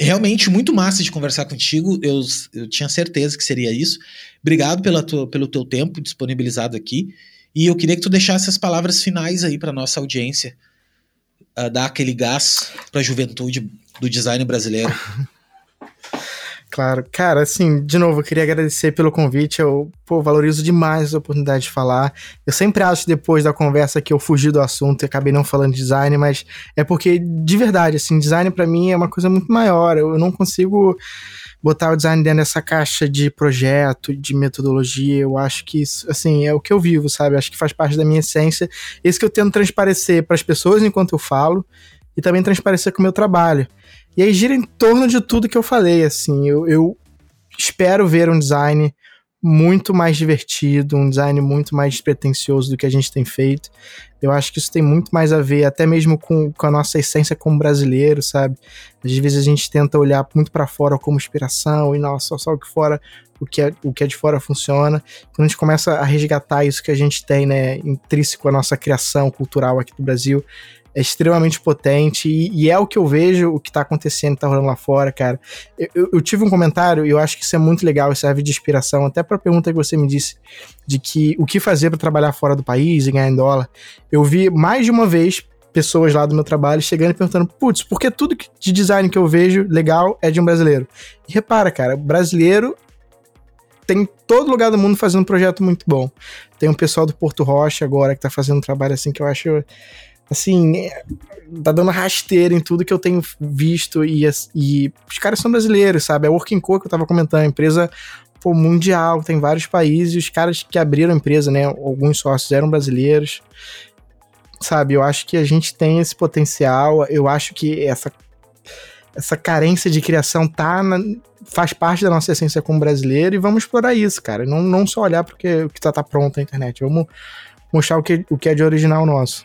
realmente muito massa de conversar contigo. Eu, eu tinha certeza que seria isso. Obrigado pela tua, pelo teu tempo disponibilizado aqui. E eu queria que tu deixasse as palavras finais aí para nossa audiência, uh, dar aquele gás para a juventude do design brasileiro. Claro. Cara, assim, de novo, eu queria agradecer pelo convite. Eu, pô, valorizo demais a oportunidade de falar. Eu sempre acho depois da conversa que eu fugi do assunto e acabei não falando de design, mas é porque, de verdade, assim, design para mim é uma coisa muito maior. Eu não consigo botar o design dentro dessa caixa de projeto, de metodologia. Eu acho que isso, assim, é o que eu vivo, sabe? Acho que faz parte da minha essência. Esse que eu tento transparecer para as pessoas enquanto eu falo e também transparecer com o meu trabalho. E aí gira em torno de tudo que eu falei, assim. Eu, eu espero ver um design muito mais divertido, um design muito mais despretensioso do que a gente tem feito. Eu acho que isso tem muito mais a ver, até mesmo com, com a nossa essência como brasileiro, sabe? Às vezes a gente tenta olhar muito para fora como inspiração e nossa, só, só o que fora, o que, é, o que é de fora funciona. Quando a gente começa a resgatar isso que a gente tem, né, intrínseco à nossa criação cultural aqui do Brasil, é extremamente potente e, e, é o que eu vejo, o que tá acontecendo, tá rolando lá fora, cara. Eu, eu, eu tive um comentário e eu acho que isso é muito legal, serve de inspiração, até pra pergunta que você me disse de que o que fazer para trabalhar fora do país e ganhar em dólar. Eu vi mais de uma vez pessoas lá do meu trabalho chegando e perguntando, putz, porque tudo de design que eu vejo legal é de um brasileiro? E repara, cara, brasileiro tem todo lugar do mundo fazendo um projeto muito bom. Tem um pessoal do Porto Rocha agora que tá fazendo um trabalho assim que eu acho assim, tá dando rasteira em tudo que eu tenho visto e, e os caras são brasileiros, sabe? A Working Co que eu tava comentando, a empresa pô, mundial, tem vários países os caras que abriram a empresa, né, alguns sócios eram brasileiros. Sabe, eu acho que a gente tem esse potencial, eu acho que essa essa carência de criação tá na, faz parte da nossa essência como brasileiro e vamos explorar isso, cara. Não, não só olhar porque o que tá, tá pronto na internet. Vamos mostrar o que, o que é de original nosso.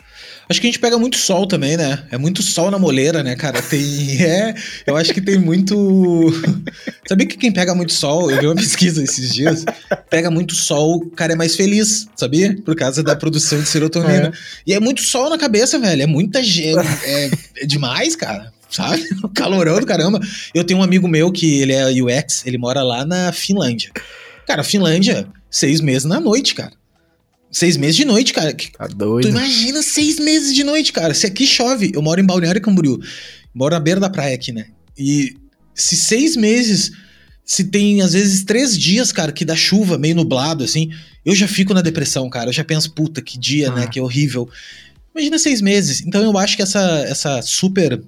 Acho que a gente pega muito sol também, né? É muito sol na moleira, né, cara? Tem. É, eu acho que tem muito. Sabia que quem pega muito sol, eu vi uma pesquisa esses dias, pega muito sol, o cara é mais feliz, sabia? Por causa da produção de serotonina. É. E é muito sol na cabeça, velho. É muita gente. É, é demais, cara sabe? O calorão do caramba. Eu tenho um amigo meu que ele é UX, ele mora lá na Finlândia. Cara, Finlândia, seis meses na noite, cara. Seis meses de noite, cara. Tá doido. Tu imagina seis meses de noite, cara. Se aqui chove, eu moro em Balneário Camboriú. Moro na beira da praia aqui, né? E se seis meses, se tem às vezes três dias, cara, que dá chuva, meio nublado, assim, eu já fico na depressão, cara. Eu já penso, puta, que dia, né? ah. né? Que horrível. Imagina seis meses. Então eu acho que essa, essa super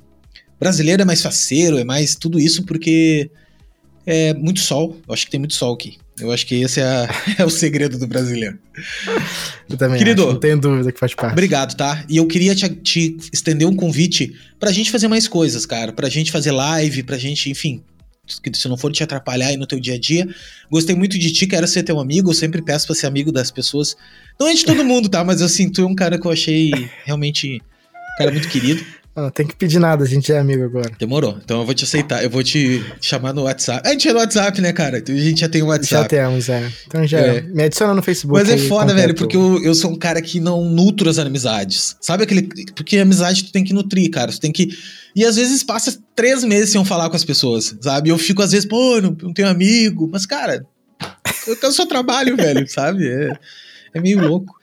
brasileira é mais faceiro, é mais tudo isso porque é muito sol. Eu acho que tem muito sol aqui. Eu acho que esse é, é o segredo do brasileiro. Eu também Querido, acho, não tenho dúvida que faz parte. Obrigado, tá? E eu queria te, te estender um convite pra gente fazer mais coisas, cara. Pra gente fazer live, pra gente, enfim, se não for te atrapalhar aí no teu dia a dia. Gostei muito de ti, quero ser teu amigo, eu sempre peço pra ser amigo das pessoas. Não é de todo mundo, tá? Mas assim, tu é um cara que eu achei realmente um cara muito querido. Não tem que pedir nada, a gente é amigo agora. Demorou. Então eu vou te aceitar. Eu vou te chamar no WhatsApp. A gente é no WhatsApp, né, cara? A gente já tem o WhatsApp. Já temos, é. Então já é. me adiciona no Facebook. Mas é foda, velho, porque eu, eu sou um cara que não nutro as amizades. Sabe aquele. Porque amizade tu tem que nutrir, cara. Tu tem que. E às vezes passa três meses sem eu falar com as pessoas, sabe? Eu fico às vezes, pô, não, não tenho amigo. Mas, cara, eu, eu só trabalho, velho, sabe? É, é meio louco.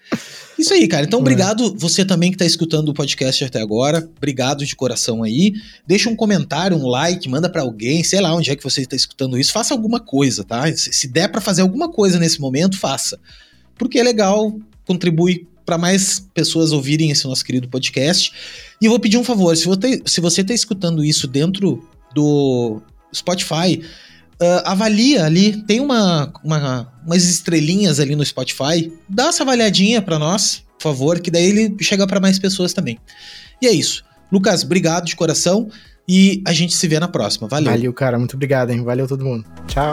Isso aí, cara. Então, obrigado você também que está escutando o podcast até agora. Obrigado de coração aí. Deixa um comentário, um like, manda para alguém, sei lá onde é que você está escutando isso. Faça alguma coisa, tá? Se der para fazer alguma coisa nesse momento, faça. Porque é legal, contribui para mais pessoas ouvirem esse nosso querido podcast. E eu vou pedir um favor: se você, se você tá escutando isso dentro do Spotify, uh, avalia ali, tem uma, uma umas estrelinhas ali no Spotify, dá essa avaliadinha para nós, por favor, que daí ele chega para mais pessoas também. E é isso. Lucas, obrigado de coração e a gente se vê na próxima. Valeu. Valeu, cara. Muito obrigado, hein? Valeu todo mundo. Tchau.